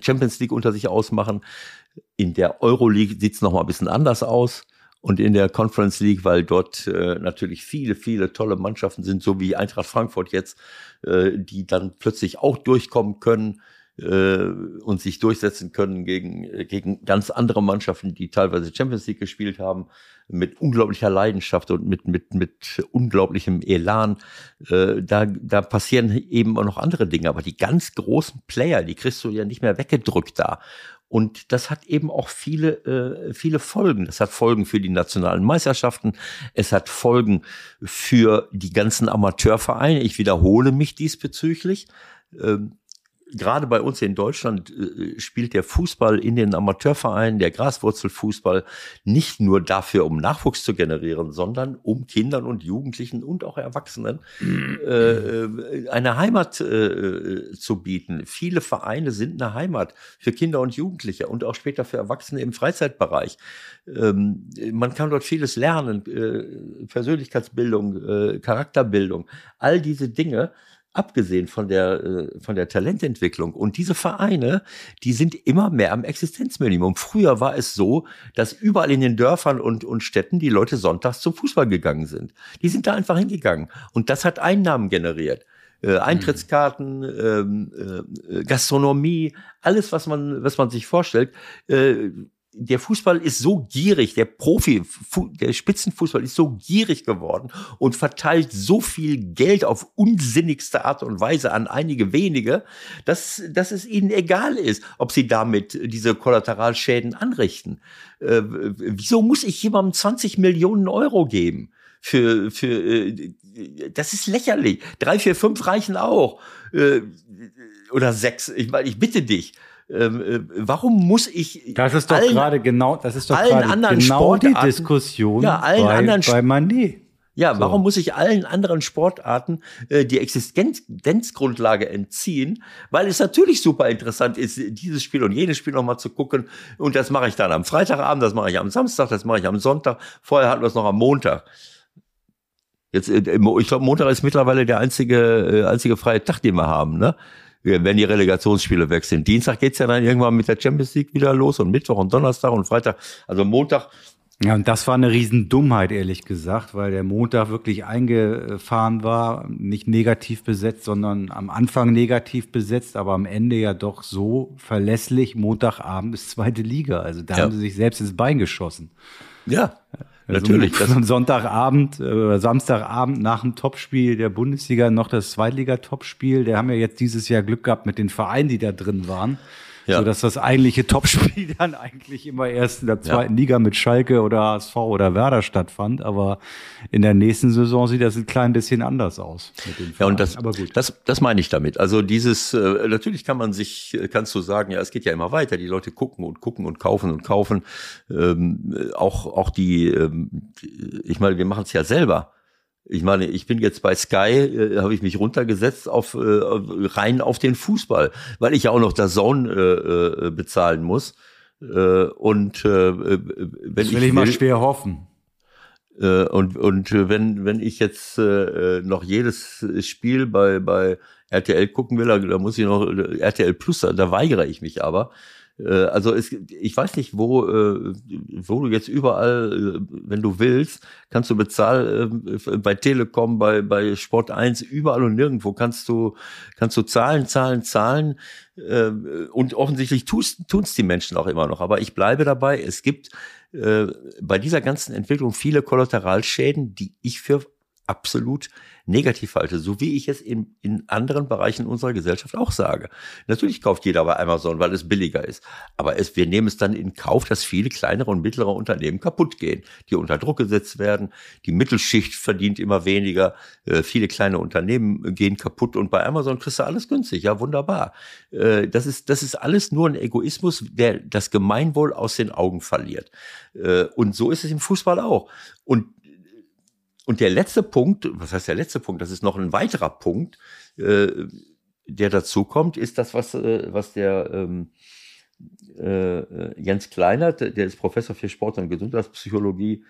Champions League unter sich ausmachen. In der Euroleague sieht es nochmal ein bisschen anders aus. Und in der Conference League, weil dort äh, natürlich viele, viele tolle Mannschaften sind, so wie Eintracht Frankfurt jetzt, äh, die dann plötzlich auch durchkommen können äh, und sich durchsetzen können gegen, äh, gegen ganz andere Mannschaften, die teilweise Champions League gespielt haben, mit unglaublicher Leidenschaft und mit, mit, mit unglaublichem Elan. Äh, da, da passieren eben auch noch andere Dinge, aber die ganz großen Player, die kriegst du ja nicht mehr weggedrückt da. Und das hat eben auch viele, äh, viele Folgen. Das hat Folgen für die nationalen Meisterschaften. Es hat Folgen für die ganzen Amateurvereine. Ich wiederhole mich diesbezüglich. Ähm, gerade bei uns in Deutschland äh, spielt der Fußball in den Amateurvereinen, der Graswurzelfußball, nicht nur dafür, um Nachwuchs zu generieren, sondern um Kindern und Jugendlichen und auch Erwachsenen äh, äh, eine Heimat äh, zu bieten. Viele Vereine sind eine Heimat für Kinder und Jugendliche und auch später für Erwachsene im Freizeitbereich. Ähm, man kann dort vieles lernen, äh, Persönlichkeitsbildung, äh, Charakterbildung, all diese Dinge abgesehen von der, äh, von der Talententwicklung. Und diese Vereine, die sind immer mehr am Existenzminimum. Früher war es so, dass überall in den Dörfern und, und Städten die Leute sonntags zum Fußball gegangen sind. Die sind da einfach hingegangen. Und das hat Einnahmen generiert. Äh, Eintrittskarten, ähm, äh, Gastronomie, alles, was man, was man sich vorstellt. Äh, der Fußball ist so gierig, der Profi, der Spitzenfußball ist so gierig geworden und verteilt so viel Geld auf unsinnigste Art und Weise an einige wenige, dass, dass es ihnen egal ist, ob sie damit diese Kollateralschäden anrichten. Äh, wieso muss ich jemandem 20 Millionen Euro geben? Für, für, äh, das ist lächerlich. Drei, vier, fünf reichen auch. Äh, oder sechs. Ich meine, ich bitte dich. Ähm, äh, warum muss ich das ist doch gerade genau das ist doch allen anderen genau die Diskussion ja, allen bei, anderen bei Manet. Ja, so. warum muss ich allen anderen Sportarten äh, die Existenzgrundlage entziehen? Weil es natürlich super interessant ist, dieses Spiel und jenes Spiel nochmal zu gucken. Und das mache ich dann am Freitagabend, das mache ich am Samstag, das mache ich am Sonntag. Vorher hatten wir es noch am Montag. Jetzt, äh, ich glaube, Montag ist mittlerweile der einzige, äh, einzige freie Tag, den wir haben, ne? Wenn die Relegationsspiele weg sind. Dienstag geht's ja dann irgendwann mit der Champions League wieder los und Mittwoch und Donnerstag und Freitag. Also Montag. Ja, und das war eine Riesendummheit, ehrlich gesagt, weil der Montag wirklich eingefahren war, nicht negativ besetzt, sondern am Anfang negativ besetzt, aber am Ende ja doch so verlässlich, Montagabend ist zweite Liga. Also da ja. haben sie sich selbst ins Bein geschossen. Ja. Also Natürlich. So am Sonntagabend, äh, Samstagabend nach dem Topspiel der Bundesliga noch das Zweitliga-Topspiel. Der haben ja jetzt dieses Jahr Glück gehabt mit den Vereinen, die da drin waren ja. so dass das eigentliche Topspiel dann eigentlich immer erst in der zweiten ja. Liga mit Schalke oder HSV oder Werder stattfand. Aber in der nächsten Saison sieht das ein klein bisschen anders aus. ja, und das, Aber gut. das, das meine ich damit. Also dieses, äh, natürlich kann man sich, kannst du sagen, ja, es geht ja immer weiter. Die Leute gucken und gucken und kaufen und kaufen. Ähm, auch, auch die, ähm, ich meine, wir machen es ja selber. Ich meine, ich bin jetzt bei Sky, äh, habe ich mich runtergesetzt auf äh, rein auf den Fußball, weil ich ja auch noch der Zone äh, äh, bezahlen muss. Äh, und äh, wenn das will ich, ich mal schwer hoffen. Äh, und und wenn wenn ich jetzt äh, noch jedes Spiel bei bei RTL gucken will, da muss ich noch RTL Plus, da weigere ich mich aber. Äh, also es, ich weiß nicht, wo, äh, wo du jetzt überall, äh, wenn du willst, kannst du bezahlen bei Telekom, bei, bei Sport 1, überall und nirgendwo kannst du, kannst du zahlen, zahlen, zahlen. Und offensichtlich tun es die Menschen auch immer noch. Aber ich bleibe dabei, es gibt bei dieser ganzen Entwicklung viele Kollateralschäden, die ich für absolut negativ halte, so wie ich es in, in anderen Bereichen unserer Gesellschaft auch sage. Natürlich kauft jeder bei Amazon, weil es billiger ist. Aber es, wir nehmen es dann in Kauf, dass viele kleinere und mittlere Unternehmen kaputt gehen, die unter Druck gesetzt werden. Die Mittelschicht verdient immer weniger. Äh, viele kleine Unternehmen gehen kaputt und bei Amazon kriegst du alles günstig. Ja, wunderbar. Äh, das ist, das ist alles nur ein Egoismus, der das Gemeinwohl aus den Augen verliert. Äh, und so ist es im Fußball auch. Und und der letzte Punkt, was heißt der letzte Punkt? Das ist noch ein weiterer Punkt, äh, der dazu kommt, ist das, was, äh, was der ähm, äh, Jens Kleinert, der ist Professor für Sport und Gesundheitspsychologie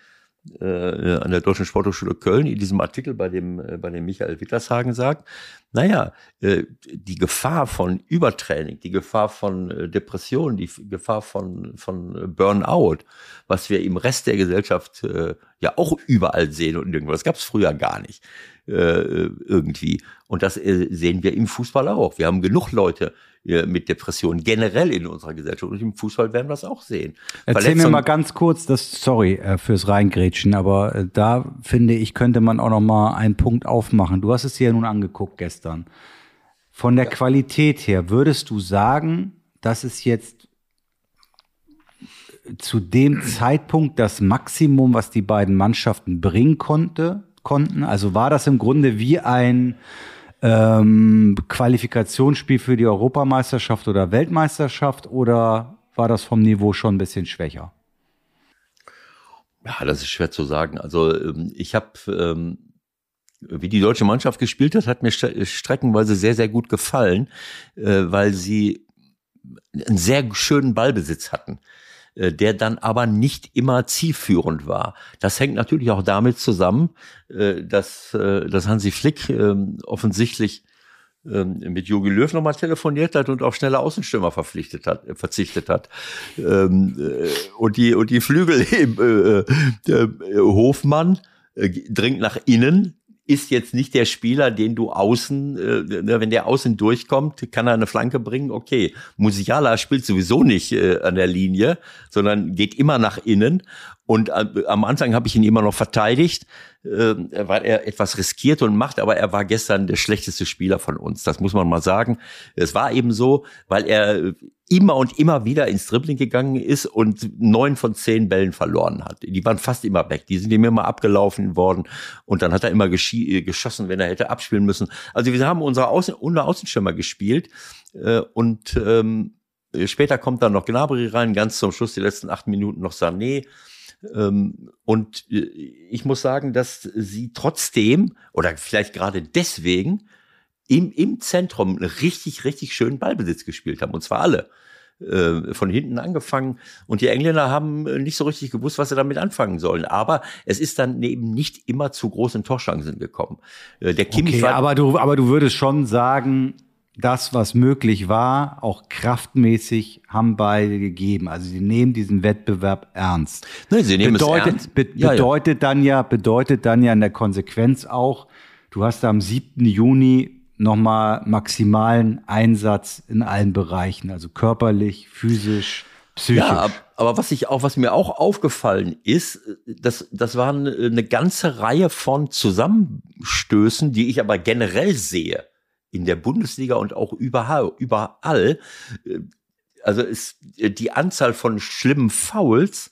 äh, an der Deutschen Sporthochschule Köln in diesem Artikel bei dem, äh, bei dem Michael Wittershagen sagt, naja, äh, die Gefahr von Übertraining, die Gefahr von äh, Depression, die Gefahr von, von Burnout, was wir im Rest der Gesellschaft äh, ja auch überall sehen und irgendwas, gab es früher gar nicht. äh, irgendwie. Und das äh, sehen wir im Fußball auch. Wir haben genug Leute, mit Depressionen generell in unserer Gesellschaft. Und im Fußball werden wir das auch sehen. Erzähl mir mal ganz kurz, das sorry äh, fürs Reingrätschen, aber äh, da finde ich, könnte man auch noch mal einen Punkt aufmachen. Du hast es dir ja nun angeguckt gestern. Von der ja. Qualität her, würdest du sagen, dass es jetzt zu dem Zeitpunkt das Maximum, was die beiden Mannschaften bringen konnte, konnten? Also war das im Grunde wie ein ähm, Qualifikationsspiel für die Europameisterschaft oder Weltmeisterschaft oder war das vom Niveau schon ein bisschen schwächer? Ja, das ist schwer zu sagen. Also ähm, ich habe, ähm, wie die deutsche Mannschaft gespielt hat, hat mir streckenweise sehr, sehr gut gefallen, äh, weil sie einen sehr schönen Ballbesitz hatten. Äh, der dann aber nicht immer zielführend war. Das hängt natürlich auch damit zusammen, äh, dass, äh, dass Hansi Flick ähm, offensichtlich ähm, mit Jogi Löw nochmal telefoniert hat und auf schnelle Außenstürmer verpflichtet hat, verzichtet hat. Ähm, und die, und die Flügel, Hofmann dringt nach innen, ist jetzt nicht der Spieler, den du außen, äh, ne, wenn der außen durchkommt, kann er eine Flanke bringen, okay. Musiala spielt sowieso nicht äh, an der Linie, sondern geht immer nach innen. Und äh, am Anfang habe ich ihn immer noch verteidigt, weil er etwas riskiert und macht, aber er war gestern der schlechteste Spieler von uns. Das muss man mal sagen. Es war eben so, weil er immer und immer wieder ins Dribbling gegangen ist und neun von zehn Bällen verloren hat. Die waren fast immer weg. Die sind ihm immer abgelaufen worden und dann hat er immer äh, geschossen, wenn er hätte abspielen müssen. Also wir haben unsere Außen unter Außenschirmer gespielt äh, und ähm, später kommt dann noch Gnabry rein, ganz zum Schluss die letzten acht Minuten noch Sané. Ähm, und äh, ich muss sagen, dass sie trotzdem oder vielleicht gerade deswegen im, im Zentrum richtig, richtig schönen Ballbesitz gespielt haben. Und zwar alle. Äh, von hinten angefangen und die Engländer haben äh, nicht so richtig gewusst, was sie damit anfangen sollen. Aber es ist dann eben nicht immer zu großen Torchancen gekommen. Der Kimmich okay, war aber du, aber du würdest schon sagen, das, was möglich war, auch kraftmäßig, haben beide gegeben. Also sie nehmen diesen Wettbewerb ernst. Nein, sie nehmen bedeutet, es ernst. Be ja, bedeutet ja. dann ja, bedeutet dann ja in der Konsequenz auch, du hast am 7. Juni nochmal maximalen Einsatz in allen Bereichen, also körperlich, physisch, psychisch. Ja, aber was ich auch, was mir auch aufgefallen ist, das, das waren eine ganze Reihe von Zusammenstößen, die ich aber generell sehe in der Bundesliga und auch überall, überall. Also ist die Anzahl von schlimmen Fouls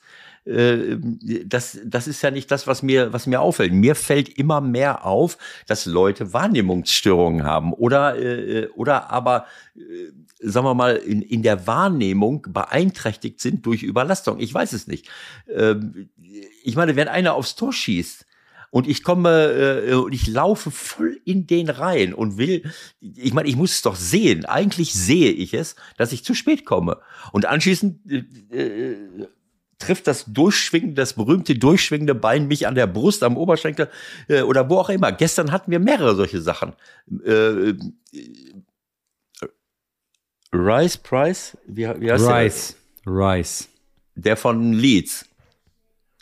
äh, das, das ist ja nicht das, was mir, was mir auffällt. Mir fällt immer mehr auf, dass Leute Wahrnehmungsstörungen haben oder, äh, oder aber, äh, sagen wir mal, in, in der Wahrnehmung beeinträchtigt sind durch Überlastung. Ich weiß es nicht. Ähm, ich meine, wenn einer aufs Tor schießt, und ich komme äh, und ich laufe voll in den rein und will, ich meine, ich muss es doch sehen. Eigentlich sehe ich es, dass ich zu spät komme. Und anschließend äh, äh trifft das durchschwingende, das berühmte durchschwingende Bein mich an der Brust, am Oberschenkel äh, oder wo auch immer. Gestern hatten wir mehrere solche Sachen. Äh, äh Rice Price, wie, wie heißt Rice, der? Rice. Der von Leeds.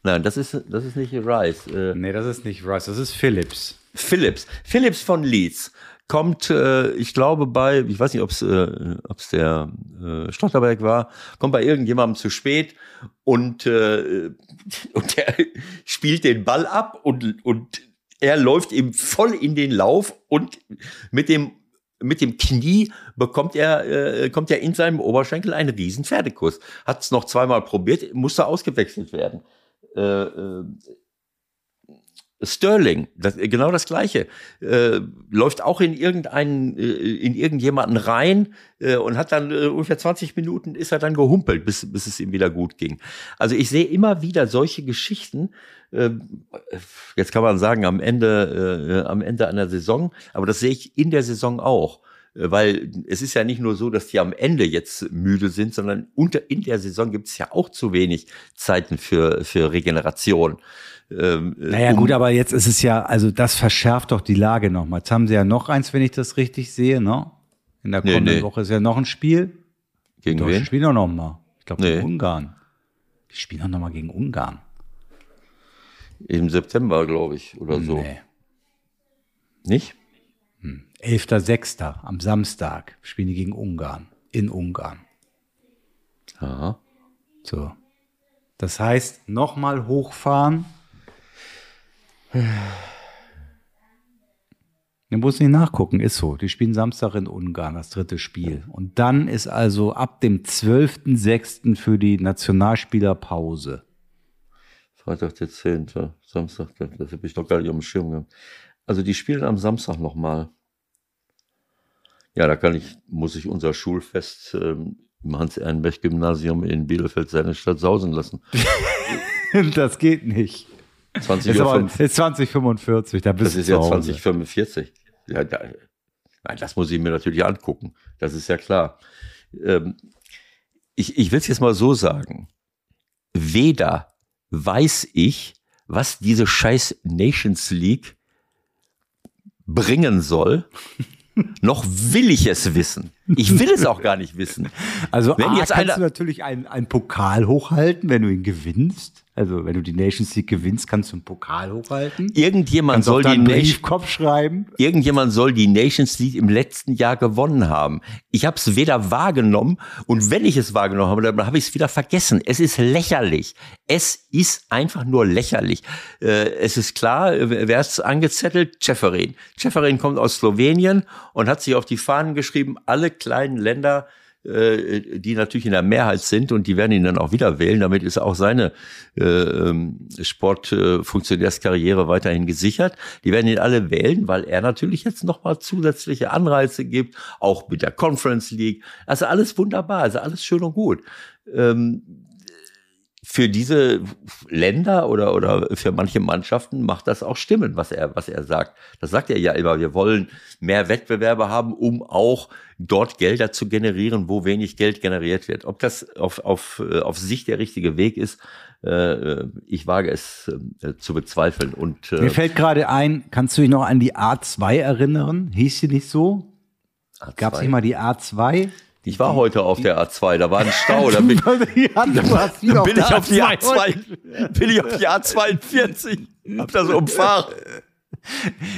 Nein, das ist, das ist nicht Rice. Äh, nee, das ist nicht Rice, das ist Phillips. Phillips. Phillips von Leeds kommt, äh, ich glaube bei, ich weiß nicht, ob es äh, ob's der äh, Stotterberg war, kommt bei irgendjemandem zu spät und, äh, und der spielt den Ball ab und, und er läuft ihm voll in den Lauf und mit dem mit dem Knie bekommt er, äh, kommt er in seinem Oberschenkel einen riesen Pferdekuss. Hat es noch zweimal probiert, musste ausgewechselt werden. Äh, äh, Sterling, das, genau das Gleiche, äh, läuft auch in irgendeinen, äh, in irgendjemanden rein äh, und hat dann äh, ungefähr 20 Minuten ist er dann gehumpelt, bis, bis es ihm wieder gut ging. Also ich sehe immer wieder solche Geschichten. Äh, jetzt kann man sagen am Ende, am Ende einer Saison, aber das sehe ich in der Saison auch weil es ist ja nicht nur so, dass die am Ende jetzt müde sind, sondern unter, in der Saison gibt es ja auch zu wenig Zeiten für, für Regeneration. Ähm, naja, um gut, aber jetzt ist es ja, also das verschärft doch die Lage nochmal. Jetzt haben sie ja noch eins, wenn ich das richtig sehe, ne? In der kommenden nee, nee. Woche ist ja noch ein Spiel. Gegen doch, wen? Spielen doch noch mal. Ich glaube, nee. gegen Ungarn. Die spielen doch noch mal gegen Ungarn. Im September, glaube ich, oder so. Nee. Nicht? Hm. 11.06. am Samstag spielen die gegen Ungarn. In Ungarn. Aha. So. Das heißt, nochmal hochfahren Du musst nicht nachgucken, ist so. Die spielen Samstag in Ungarn, das dritte Spiel. Und dann ist also ab dem 12.06. für die Nationalspieler Pause. Freitag der 10. Samstag, das habe ich noch gar nicht auf dem Schirm gehabt. Also die spielen am Samstag nochmal. Ja, da kann ich, muss ich unser Schulfest ähm, im Hans-Ehrenberg-Gymnasium in Bielefeld seine Stadt sausen lassen. das geht nicht. 20 ist, aber, ist 2045, da bist Das ist ja 2045. Ja, da, nein, das muss ich mir natürlich angucken. Das ist ja klar. Ähm, ich ich will es jetzt mal so sagen. Weder weiß ich, was diese scheiß Nations League bringen soll, noch will ich es wissen. Ich will es auch gar nicht wissen. Also wenn A, jetzt kannst du natürlich einen, einen Pokal hochhalten, wenn du ihn gewinnst. Also wenn du die Nations League gewinnst, kannst du einen Pokal hochhalten. Irgendjemand soll die Nation Kopf schreiben. Irgendjemand soll die Nations League im letzten Jahr gewonnen haben. Ich habe es weder wahrgenommen und wenn ich es wahrgenommen habe, dann habe ich es wieder vergessen. Es ist lächerlich. Es ist einfach nur lächerlich. Äh, es ist klar, wer ist angezettelt? Ceferin. Ceferin kommt aus Slowenien und hat sich auf die Fahnen geschrieben, alle kleinen Länder äh, die natürlich in der Mehrheit sind und die werden ihn dann auch wieder wählen. Damit ist auch seine äh, ähm, Sportfunktionärskarriere weiterhin gesichert. Die werden ihn alle wählen, weil er natürlich jetzt nochmal zusätzliche Anreize gibt, auch mit der Conference League. Also alles wunderbar, also alles schön und gut. Ähm, für diese Länder oder, oder für manche Mannschaften macht das auch Stimmen, was er, was er sagt. Das sagt er ja immer. Wir wollen mehr Wettbewerbe haben, um auch dort Gelder zu generieren, wo wenig Geld generiert wird. Ob das auf, auf, äh, auf sich der richtige Weg ist, äh, ich wage es äh, zu bezweifeln. Und, äh, Mir fällt gerade ein, kannst du dich noch an die A2 erinnern? Hieß sie nicht so? Gab es nicht mal die A2? Ich war heute auf der A2, da war ein Stau. Da bin, bin ich auf die A2, bin ich auf die A42, hab das umfahren.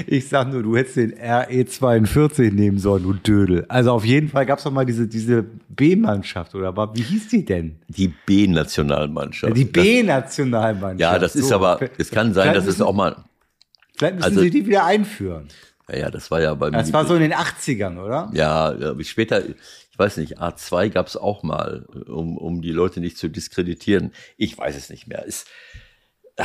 Ich sag nur, du hättest den RE42 nehmen sollen, du Dödel. Also auf jeden Fall gab es doch mal diese, diese B-Mannschaft, oder aber wie hieß die denn? Die B-Nationalmannschaft. die B-Nationalmannschaft. Ja, das ist so, aber, es kann sein, dass es auch mal. Vielleicht müssen also, sie die wieder einführen. Ja, ja, das war ja bei mir. Das war so in den 80ern, oder? Ja, später, weiß nicht, A2 gab es auch mal, um, um die Leute nicht zu diskreditieren. Ich weiß es nicht mehr. Es, ah,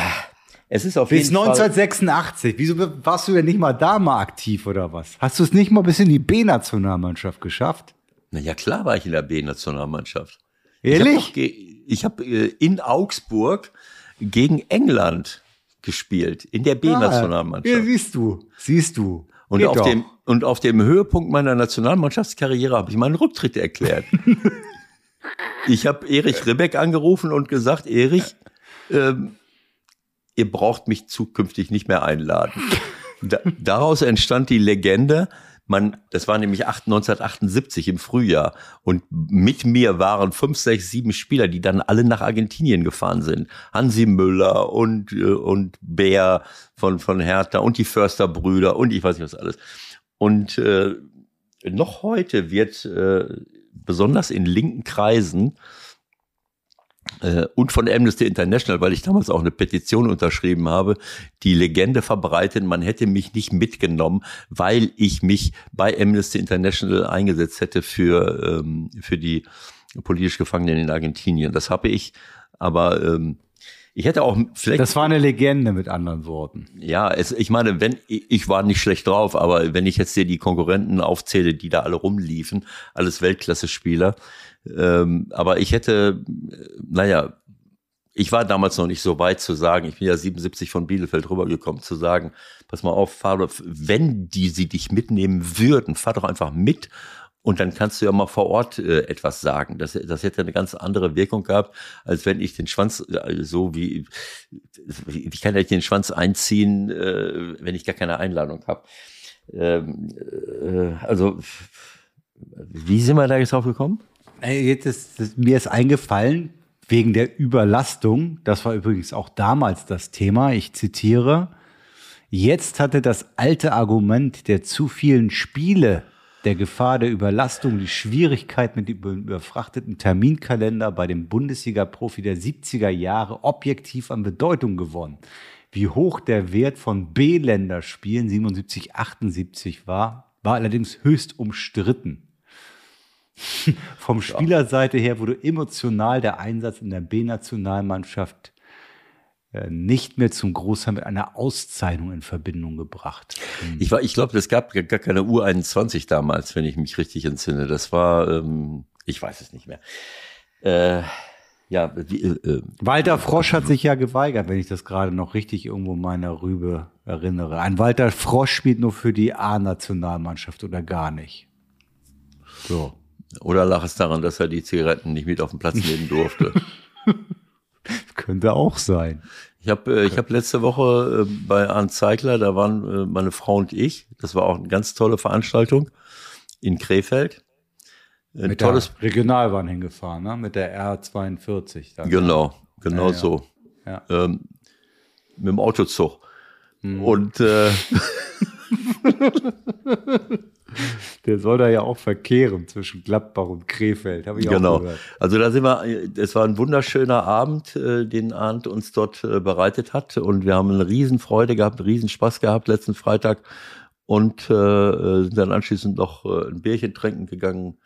es ist auf bis jeden 1986. Fall Wieso warst du denn nicht mal da mal aktiv oder was? Hast du es nicht mal bis in die B-Nationalmannschaft geschafft? Na ja, klar war ich in der B-Nationalmannschaft. Ehrlich? Ich habe hab, äh, in Augsburg gegen England gespielt, in der B-Nationalmannschaft. Ja, siehst du, siehst du. Und auf, dem, und auf dem Höhepunkt meiner Nationalmannschaftskarriere habe ich meinen Rücktritt erklärt. ich habe Erich Ribbeck angerufen und gesagt, Erich, ähm, ihr braucht mich zukünftig nicht mehr einladen. Da, daraus entstand die Legende, man, das war nämlich 1978 im Frühjahr und mit mir waren fünf, sechs, sieben Spieler, die dann alle nach Argentinien gefahren sind. Hansi Müller und, äh, und Bär von, von Hertha und die Försterbrüder und ich weiß nicht was alles. Und äh, noch heute wird äh, besonders in linken Kreisen äh, und von Amnesty International, weil ich damals auch eine Petition unterschrieben habe, die Legende verbreitet, man hätte mich nicht mitgenommen, weil ich mich bei Amnesty International eingesetzt hätte für, ähm, für die politisch Gefangenen in Argentinien. Das habe ich, aber ähm, ich hätte auch vielleicht. Das war eine Legende mit anderen Worten. Ja, es, ich meine, wenn ich war nicht schlecht drauf, aber wenn ich jetzt dir die Konkurrenten aufzähle, die da alle rumliefen, alles Weltklasse-Spieler, ähm, aber ich hätte, naja, ich war damals noch nicht so weit zu sagen, ich bin ja 77 von Bielefeld rübergekommen, zu sagen, pass mal auf, fahr doch, wenn die sie dich mitnehmen würden, fahr doch einfach mit und dann kannst du ja mal vor Ort äh, etwas sagen. Das, das hätte eine ganz andere Wirkung gehabt, als wenn ich den Schwanz äh, so wie, wie kann ich den Schwanz einziehen, äh, wenn ich gar keine Einladung habe. Ähm, äh, also, wie sind wir da jetzt drauf gekommen? Jetzt ist, das, mir ist eingefallen, wegen der Überlastung, das war übrigens auch damals das Thema, ich zitiere, jetzt hatte das alte Argument der zu vielen Spiele, der Gefahr der Überlastung, die Schwierigkeit mit dem überfrachteten Terminkalender bei dem Bundesliga-Profi der 70er Jahre objektiv an Bedeutung gewonnen. Wie hoch der Wert von B-Länderspielen 77, 78 war, war allerdings höchst umstritten. Vom Spielerseite her wurde emotional der Einsatz in der B-Nationalmannschaft nicht mehr zum Großteil mit einer Auszeichnung in Verbindung gebracht. Hm. Ich, ich glaube, es gab gar keine U21 damals, wenn ich mich richtig entsinne. Das war, ähm, ich weiß es nicht mehr. Äh, ja, wie, äh, äh, Walter Frosch hat sich ja geweigert, wenn ich das gerade noch richtig irgendwo meiner Rübe erinnere. Ein Walter Frosch spielt nur für die A-Nationalmannschaft oder gar nicht. So. Oder lag es daran, dass er die Zigaretten nicht mit auf den Platz nehmen durfte? Könnte auch sein. Ich habe äh, ich hab letzte Woche äh, bei Arndt Zeigler, da waren äh, meine Frau und ich, das war auch eine ganz tolle Veranstaltung in Krefeld. Ein Mit tolles der Regionalbahn hingefahren, ne? Mit der R42. Dann, genau, genau ja, so. Ja. Ähm, mit dem Autozug. Hm. Und äh, Der soll da ja auch verkehren zwischen Gladbach und Krefeld, habe ich genau. auch gehört. Also da sind wir, es war ein wunderschöner Abend, äh, den Arndt uns dort äh, bereitet hat und wir haben eine Riesenfreude gehabt, einen Riesenspaß gehabt letzten Freitag und äh, sind dann anschließend noch äh, ein Bierchen trinken gegangen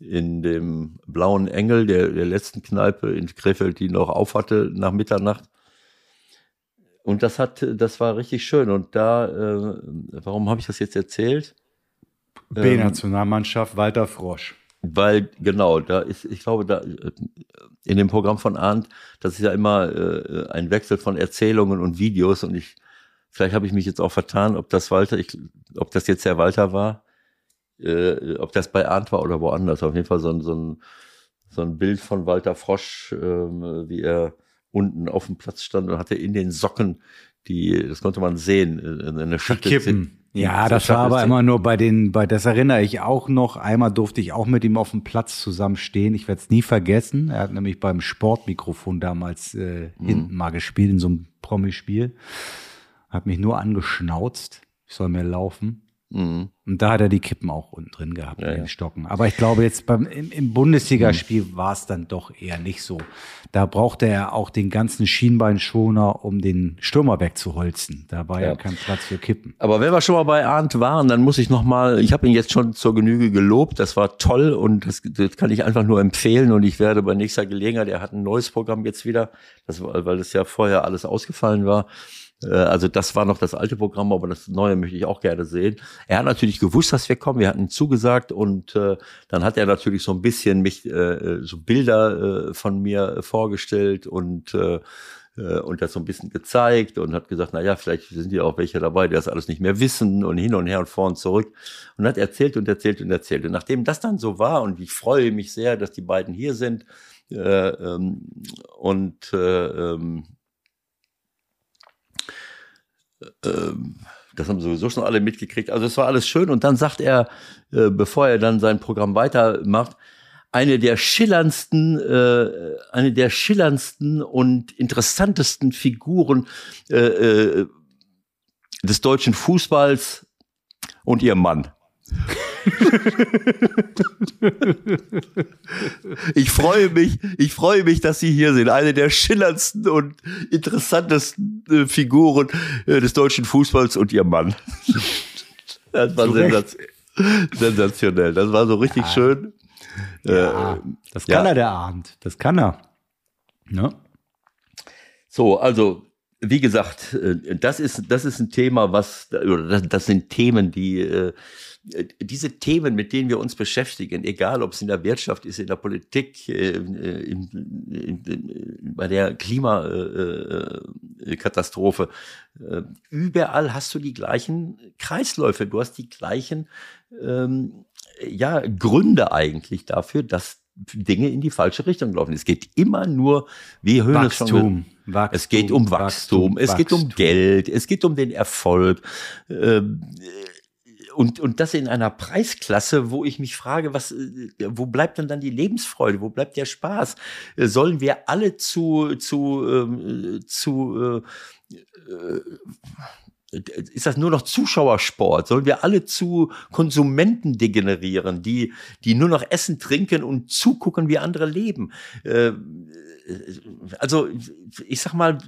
in dem Blauen Engel, der, der letzten Kneipe in Krefeld, die noch aufhatte nach Mitternacht. Und das hat, das war richtig schön. Und da, äh, warum habe ich das jetzt erzählt? B-Nationalmannschaft Walter Frosch. Weil, genau, da ist, ich glaube, da in dem Programm von Arndt, das ist ja immer äh, ein Wechsel von Erzählungen und Videos und ich, vielleicht habe ich mich jetzt auch vertan, ob das Walter, ich, ob das jetzt der Walter war, äh, ob das bei Arndt war oder woanders. Auf jeden Fall so ein, so ein, so ein Bild von Walter Frosch, äh, wie er unten auf dem Platz stand und hatte in den Socken die, das konnte man sehen, äh, eine Schachtel. Kippen. Ja, das war aber immer nur bei den, bei das erinnere ich auch noch. Einmal durfte ich auch mit ihm auf dem Platz zusammen stehen. Ich werde es nie vergessen. Er hat nämlich beim Sportmikrofon damals äh, mhm. hinten mal gespielt in so einem Promispiel. Hat mich nur angeschnauzt. Ich soll mir laufen. Mhm. Und da hat er die Kippen auch unten drin gehabt, ja, den Stocken. Aber ich glaube, jetzt beim, im, im Bundesligaspiel mhm. war es dann doch eher nicht so. Da brauchte er auch den ganzen Schienbeinschoner, um den Stürmer wegzuholzen. Da war ja. ja kein Platz für Kippen. Aber wenn wir schon mal bei Arndt waren, dann muss ich noch mal, ich habe ihn jetzt schon zur Genüge gelobt, das war toll und das, das kann ich einfach nur empfehlen und ich werde bei nächster Gelegenheit, er hat ein neues Programm jetzt wieder, das, weil das ja vorher alles ausgefallen war, also das war noch das alte Programm, aber das neue möchte ich auch gerne sehen. Er hat natürlich gewusst, dass wir kommen. Wir hatten zugesagt und äh, dann hat er natürlich so ein bisschen mich äh, so Bilder äh, von mir vorgestellt und äh, äh, und das so ein bisschen gezeigt und hat gesagt, na ja, vielleicht sind ja auch welche dabei, die das alles nicht mehr wissen und hin und her und vor und zurück und hat erzählt und erzählt und erzählt. Und nachdem das dann so war und ich freue mich sehr, dass die beiden hier sind äh, ähm, und äh, ähm, ähm, das haben sowieso schon alle mitgekriegt. Also es war alles schön. Und dann sagt er, äh, bevor er dann sein Programm weitermacht, eine der schillerndsten, äh, eine der schillerndsten und interessantesten Figuren äh, äh, des deutschen Fußballs und ihr Mann. ich freue mich, ich freue mich, dass Sie hier sind. Eine der schillerndsten und interessantesten äh, Figuren äh, des deutschen Fußballs und Ihr Mann. das war sensaz sensationell. Das war so richtig ja. schön. Ja, äh, das kann ja. er, der Abend. Das kann er. Ne? So, also wie gesagt, äh, das ist, das ist ein Thema, was, oder das, das sind Themen, die, äh, diese Themen, mit denen wir uns beschäftigen, egal ob es in der Wirtschaft ist, in der Politik, äh, in, in, in, bei der Klimakatastrophe, überall hast du die gleichen Kreisläufe, du hast die gleichen ähm, ja, Gründe eigentlich dafür, dass Dinge in die falsche Richtung laufen. Es geht immer nur, wie schon Wachstum, es geht um Wachstum, Wachstum, es geht um Geld, es geht um den Erfolg. Ähm, und, und das in einer Preisklasse, wo ich mich frage, was, äh, wo bleibt denn dann die Lebensfreude? Wo bleibt der Spaß? Äh, sollen wir alle zu, zu, ähm, zu, äh, ist das nur noch Zuschauersport? Sollen wir alle zu Konsumenten degenerieren, die, die nur noch essen, trinken und zugucken, wie andere leben? also, ich sag mal,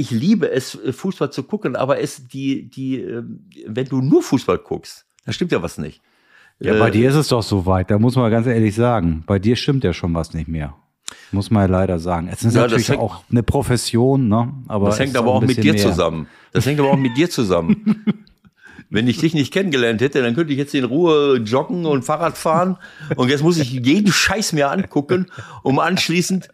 ich liebe es, äh, Fußball zu gucken, aber es, die, die, ähm, wenn du nur Fußball guckst, da stimmt ja was nicht. Ja, bei äh, dir ist es doch so weit, da muss man ganz ehrlich sagen. Bei dir stimmt ja schon was nicht mehr. Muss man ja leider sagen. Es ist ja, natürlich hängt, auch eine Profession, ne? Aber das hängt aber auch mit dir mehr. zusammen. Das hängt aber auch mit dir zusammen. Wenn ich dich nicht kennengelernt hätte, dann könnte ich jetzt in Ruhe joggen und Fahrrad fahren. Und jetzt muss ich jeden Scheiß mir angucken, um anschließend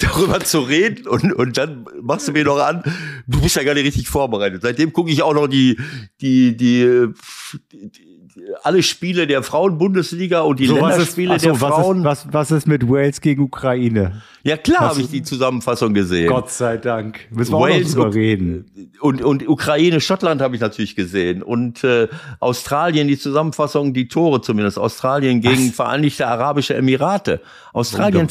darüber zu reden und, und dann machst du mir noch an, du bist ja gar nicht richtig vorbereitet. Seitdem gucke ich auch noch die, die, die, die, alle Spiele der Frauenbundesliga und die so, Länderspiele ist, achso, der Frauen. Was ist, was, was ist mit Wales gegen Ukraine? Ja klar habe ich die Zusammenfassung gesehen. Gott sei Dank. Müssen wir Wales auch noch reden. Und, und Ukraine, Schottland habe ich natürlich gesehen. Und äh, Australien, die Zusammenfassung, die Tore zumindest. Australien gegen was? Vereinigte Arabische Emirate. Australien,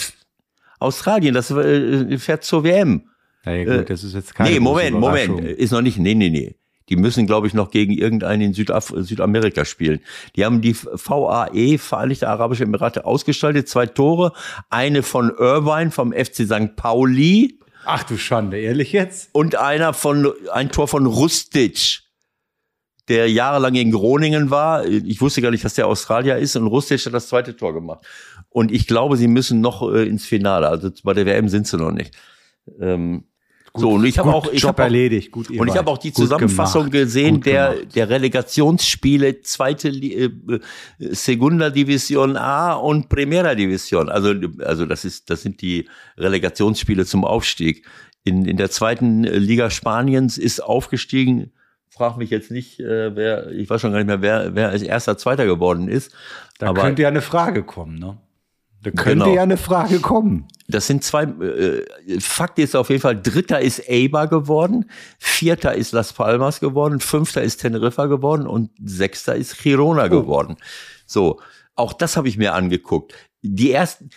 Australien, das äh, fährt zur WM. Na ja, gut, das ist jetzt keine Nee, Moment, Moment. Ist noch nicht, nee, nee, nee. Die müssen, glaube ich, noch gegen irgendeinen in Südaf Südamerika spielen. Die haben die VAE, Vereinigte Arabische Emirate, ausgestaltet. Zwei Tore. Eine von Irvine vom FC St. Pauli. Ach du Schande, ehrlich jetzt? Und einer von, ein Tor von Rustic der jahrelang in Groningen war. Ich wusste gar nicht, dass der Australier ist und Rustic hat das zweite Tor gemacht. Und ich glaube, sie müssen noch äh, ins Finale. Also bei der WM sind sie noch nicht. Ähm, Gut, so und ich habe auch ich habe erledigt. Gut und ich habe auch die Zusammenfassung gemacht, gesehen der der Relegationsspiele zweite äh, Segunda Division A und Primera Division also also das ist das sind die Relegationsspiele zum Aufstieg. In in der zweiten Liga Spaniens ist aufgestiegen. Frag mich jetzt nicht äh, wer ich weiß schon gar nicht mehr wer wer als erster zweiter geworden ist. Da aber könnte ja eine Frage kommen ne da könnte genau. ja eine Frage kommen. Das sind zwei, äh, Fakt ist auf jeden Fall, dritter ist Eibar geworden, vierter ist Las Palmas geworden, fünfter ist Teneriffa geworden und sechster ist Girona oh. geworden. So, auch das habe ich mir angeguckt. Die ersten,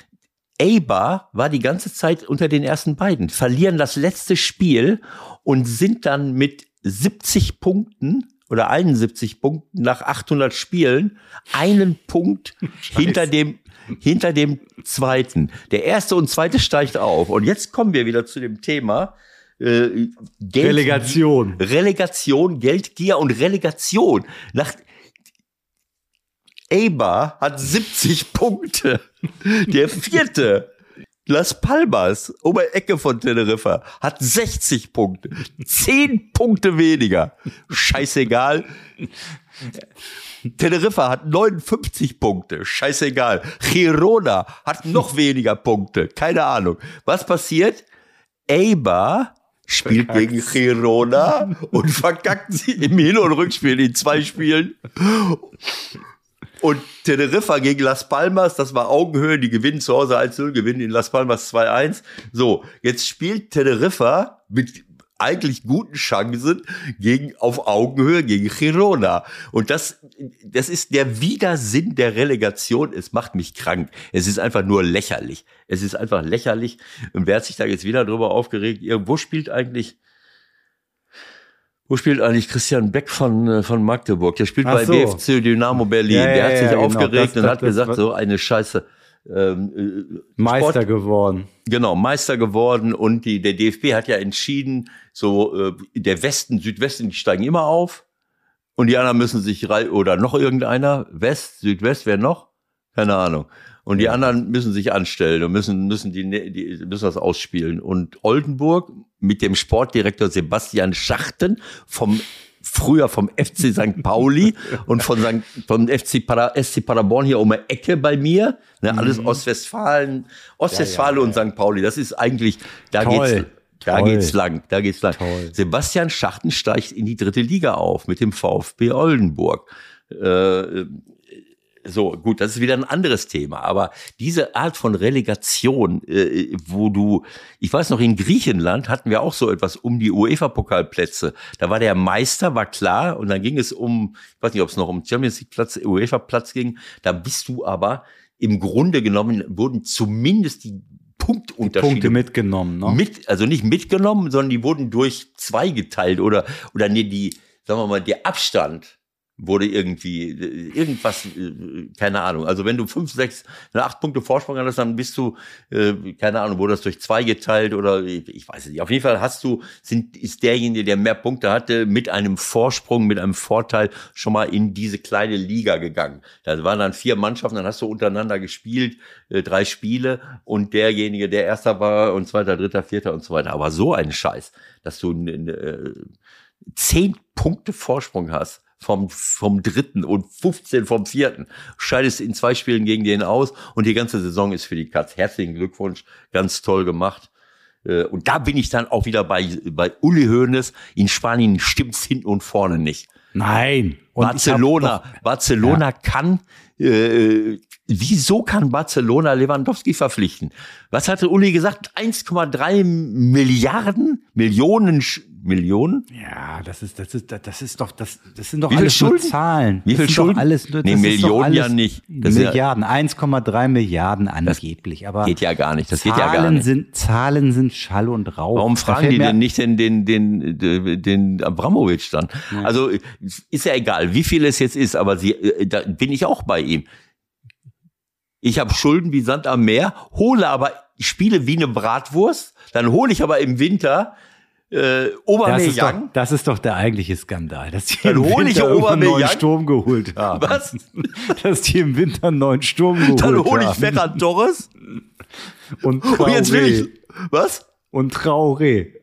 Eibar war die ganze Zeit unter den ersten beiden, verlieren das letzte Spiel und sind dann mit 70 Punkten oder 71 Punkten nach 800 Spielen einen Punkt hinter dem hinter dem zweiten. Der erste und zweite steigt auf. Und jetzt kommen wir wieder zu dem Thema. Äh, Geld, Relegation. Relegation, Geldgier und Relegation. Nach, Eibar hat 70 Punkte. Der vierte, Las Palmas, Oberecke von Teneriffa, hat 60 Punkte. 10 Punkte weniger. Scheißegal. Teneriffa hat 59 Punkte. Scheißegal. Girona hat noch weniger Punkte. Keine Ahnung. Was passiert? Eibar spielt verkackt. gegen Girona und verkackt sie im Hin- und Rückspiel in zwei Spielen. Und Teneriffa gegen Las Palmas, das war Augenhöhe, die gewinnen zu Hause 1-0, gewinnen in Las Palmas 2-1. So, jetzt spielt Teneriffa mit eigentlich guten Chancen gegen auf Augenhöhe gegen Girona. Und das, das ist der Widersinn der Relegation. Es macht mich krank. Es ist einfach nur lächerlich. Es ist einfach lächerlich. Und wer hat sich da jetzt wieder drüber aufgeregt? Irgendwo spielt eigentlich, wo spielt eigentlich Christian Beck von, äh, von Magdeburg? Der spielt Ach bei so. BFC Dynamo Berlin. Ja, der hat sich genau. aufgeregt das, und hat das, gesagt, so eine Scheiße ähm, äh, Meister Sport, geworden. Genau, Meister geworden und die, der DFB hat ja entschieden, so äh, der Westen, Südwesten, die steigen immer auf und die anderen müssen sich oder noch irgendeiner West, Südwest, wer noch? Keine Ahnung. Und die anderen müssen sich anstellen und müssen müssen die, die müssen das ausspielen. Und Oldenburg mit dem Sportdirektor Sebastian Schachten vom früher vom FC St. Pauli und von St. vom FC, Para, SC Paderborn hier um die Ecke bei mir. Ne, alles mhm. Ostwestfalen, Ostwestfalen ja, ja, und St. Pauli. Das ist eigentlich, da Toll. geht's. Da Toll. geht's lang, da geht's lang. Toll. Sebastian Schachten steigt in die dritte Liga auf mit dem VfB Oldenburg. Äh, so, gut, das ist wieder ein anderes Thema. Aber diese Art von Relegation, äh, wo du, ich weiß noch, in Griechenland hatten wir auch so etwas um die UEFA-Pokalplätze. Da war der Meister, war klar, und dann ging es um, ich weiß nicht, ob es noch um Champions League-Platz, UEFA-Platz ging. Da bist du aber im Grunde genommen, wurden zumindest die Punktunterschiede. Punkte mitgenommen, ne? Mit, also nicht mitgenommen, sondern die wurden durch zwei geteilt oder, oder nee, die, sagen wir mal, der Abstand wurde irgendwie irgendwas, äh, keine Ahnung. Also wenn du fünf, sechs, acht Punkte Vorsprung hast, dann bist du, äh, keine Ahnung, wurde das durch zwei geteilt oder ich weiß es nicht. Auf jeden Fall hast du, sind, ist derjenige, der mehr Punkte hatte, mit einem Vorsprung, mit einem Vorteil schon mal in diese kleine Liga gegangen. Da waren dann vier Mannschaften, dann hast du untereinander gespielt, äh, drei Spiele und derjenige, der Erster war und Zweiter, Dritter, Vierter und so weiter. Aber so ein Scheiß, dass du äh, zehn Punkte Vorsprung hast vom, vom dritten und 15 vom vierten. Scheidest in zwei Spielen gegen den aus und die ganze Saison ist für die Katz. Herzlichen Glückwunsch, ganz toll gemacht. Äh, und da bin ich dann auch wieder bei, bei Uli Hoeneß. In Spanien stimmt's hinten und vorne nicht. Nein. Und Barcelona, Barcelona ja. kann, äh, wieso kann Barcelona Lewandowski verpflichten? Was hatte Uli gesagt? 1,3 Milliarden, Millionen, Millionen? Ja, das ist, das ist, das ist doch, das, das sind doch Wie alles Schulden? nur Zahlen. Wie viel Schulden? Alles nur, nee, Millionen ja nicht. Das Milliarden, 1,3 Milliarden angeblich. Aber geht ja gar nicht. Das Zahlen geht ja gar nicht. Sind, Zahlen sind Schall und Rauch. Warum fragen die denn nicht den, den, den, den, den Abramowitsch dann? Ja. Also ist ja egal, wie viel es jetzt ist, aber sie, äh, da bin ich auch bei ihm. Ich habe Schulden wie Sand am Meer, hole aber spiele wie eine Bratwurst, dann hole ich aber im Winter äh, das ist, doch, das ist doch der eigentliche Skandal, dass die dann im hole ich Winter einen neuen Aubameyang. Sturm geholt haben. Was? Dass die im Winter einen neuen Sturm geholt Dann haben. hole ich Ferran Torres Und und jetzt will ich Traoré. was? Und Traoré.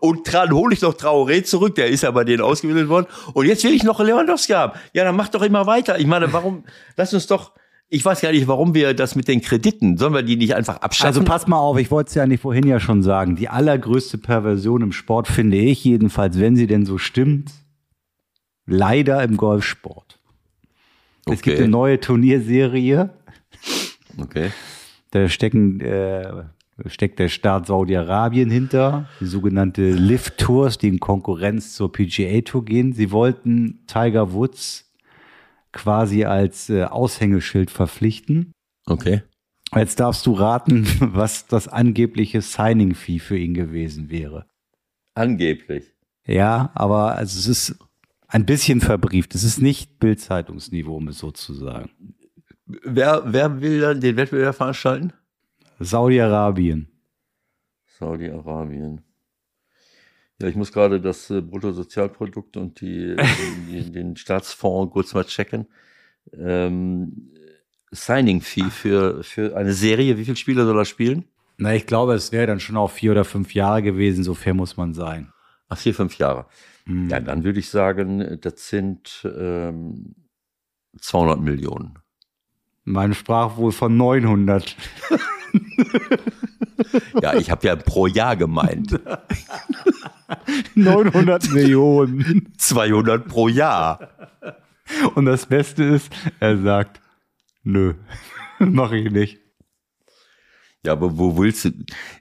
Und dran hole ich noch Traoré zurück, der ist ja bei denen ausgebildet worden. Und jetzt will ich noch Lewandowski haben. Ja, dann mach doch immer weiter. Ich meine, warum, lass uns doch, ich weiß gar nicht, warum wir das mit den Krediten, sollen wir die nicht einfach abschaffen? Also pass mal auf, ich wollte es ja nicht vorhin ja schon sagen. Die allergrößte Perversion im Sport finde ich jedenfalls, wenn sie denn so stimmt, leider im Golfsport. Es gibt Okay. eine neue Turnierserie, okay. da stecken, äh, steckt der Staat Saudi-Arabien hinter, die sogenannte Lift Tours, die in Konkurrenz zur PGA Tour gehen. Sie wollten Tiger Woods quasi als äh, Aushängeschild verpflichten. Okay. Jetzt darfst du raten, was das angebliche Signing-Fee für ihn gewesen wäre. Angeblich. Ja, aber also es ist ein bisschen verbrieft. Es ist nicht Bild-Zeitungsniveau, um es so zu sagen. Wer, wer will dann den Wettbewerb veranstalten? Saudi-Arabien. Saudi-Arabien. Ja, ich muss gerade das äh, Bruttosozialprodukt und die, die, den Staatsfonds kurz mal checken. Ähm, Signing-Fee für, für eine Serie, wie viele Spiele soll er spielen? Na, ich glaube, es wäre dann schon auch vier oder fünf Jahre gewesen, so fair muss man sein. Ach, vier, fünf Jahre. Ja, dann würde ich sagen, das sind ähm, 200 Millionen. Man sprach wohl von 900. Ja, ich habe ja pro Jahr gemeint. 900 Millionen. 200 pro Jahr. Und das Beste ist, er sagt, nö, mache ich nicht. Ja, aber wo willst du?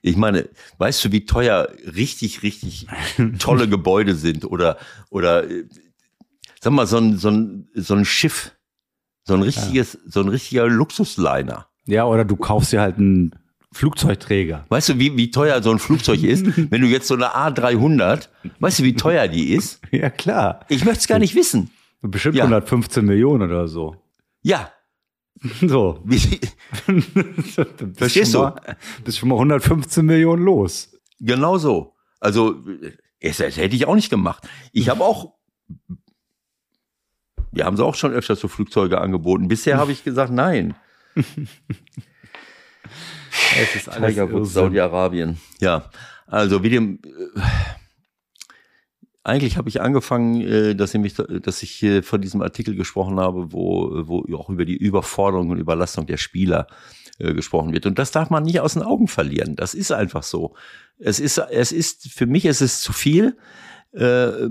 Ich meine, weißt du, wie teuer richtig, richtig tolle Gebäude sind oder oder äh, sag mal so ein so ein so ein Schiff, so ein richtiges, so ein richtiger Luxusliner. Ja, oder du kaufst dir halt einen Flugzeugträger. Weißt du, wie, wie teuer so ein Flugzeug ist? Wenn du jetzt so eine A300, weißt du, wie teuer die ist? Ja, klar. Ich möchte es gar nicht wissen. Bestimmt Ja. 115 Millionen oder so. Ja, So. Verstehst du? Bist schon mal 115 Millionen los. genau so. Also, das, das hätte ich auch nicht gemacht. Ich habe auch, wir haben sie auch schon öfters so Flugzeuge angeboten. Bisher habe ich gesagt, nein. Es ist alles Tiger Woods, Irrsinn. Saudi-Arabien. Ja, also wie dem. Äh, eigentlich habe ich angefangen, äh, dass ich mich, dass ich von diesem Artikel gesprochen habe, wo, wo auch über die Überforderung und Überlastung der Spieler äh, gesprochen wird. Und das darf man nicht aus den Augen verlieren. Das ist einfach so. Es ist, es ist für mich ist es zu viel. Äh,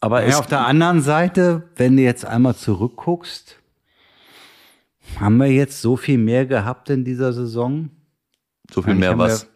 aber Ja, es, auf der anderen Seite, wenn du jetzt einmal zurückguckst, haben wir jetzt so viel mehr gehabt in dieser Saison? so viel Eigentlich mehr was.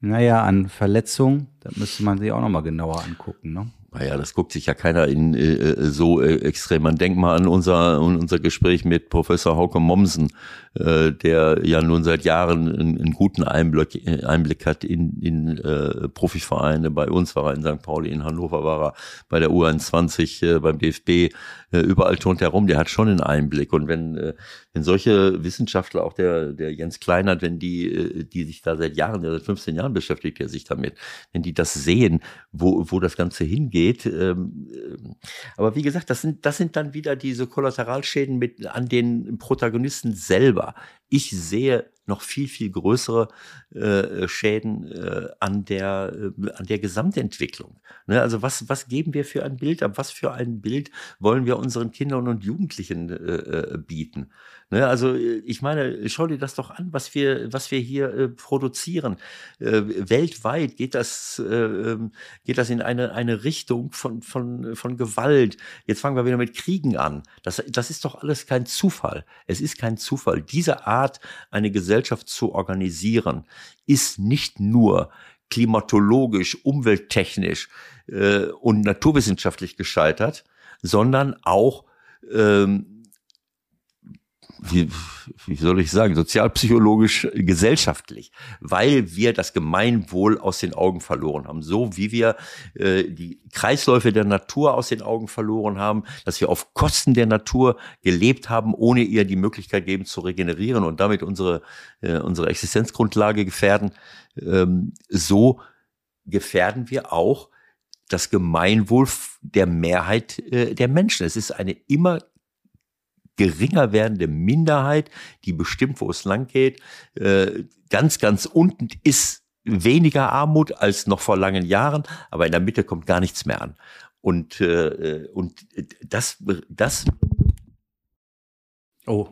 Wir, naja, an Verletzungen, da müsste man sich auch nochmal genauer angucken. Ne? Naja, das guckt sich ja keiner in äh, äh, so äh, extrem. Man denkt mal an unser, an unser Gespräch mit Professor Hauke Mommsen, äh, der ja nun seit Jahren einen, einen guten Einblick, äh, Einblick hat in, in äh, Profivereine. Bei uns war er in St. Pauli, in Hannover war er bei der U21, äh, beim DFB, äh, überall turnt er rum. Der hat schon einen Einblick. Und wenn, äh, wenn solche Wissenschaftler, auch der, der Jens Kleinert, wenn die, äh, die sich da seit Jahren, seit 15 Jahren beschäftigt er sich damit, wenn die das sehen, wo, wo das Ganze hingeht. Ähm, aber wie gesagt, das sind, das sind dann wieder diese Kollateralschäden mit an den Protagonisten selber. Ich sehe noch viel, viel größere äh, Schäden äh, an, der, äh, an der Gesamtentwicklung. Ne? Also was, was geben wir für ein Bild ab? Was für ein Bild wollen wir unseren Kindern und Jugendlichen äh, äh, bieten? Ne, also äh, ich meine, schau dir das doch an, was wir, was wir hier äh, produzieren. Äh, weltweit geht das, äh, ähm, geht das in eine, eine Richtung von, von, von Gewalt. Jetzt fangen wir wieder mit Kriegen an. Das, das ist doch alles kein Zufall. Es ist kein Zufall. Diese Art, eine Gesellschaft zu organisieren, ist nicht nur klimatologisch, umwelttechnisch äh, und naturwissenschaftlich gescheitert, sondern auch ähm, wie, wie soll ich sagen, sozialpsychologisch, gesellschaftlich, weil wir das Gemeinwohl aus den Augen verloren haben. So wie wir äh, die Kreisläufe der Natur aus den Augen verloren haben, dass wir auf Kosten der Natur gelebt haben, ohne ihr die Möglichkeit geben zu regenerieren und damit unsere, äh, unsere Existenzgrundlage gefährden. Ähm, so gefährden wir auch das Gemeinwohl der Mehrheit äh, der Menschen. Es ist eine immer geringer werdende Minderheit, die bestimmt, wo es lang geht. Äh, ganz, ganz unten ist weniger Armut als noch vor langen Jahren, aber in der Mitte kommt gar nichts mehr an. Und, äh, und das, das. Oh,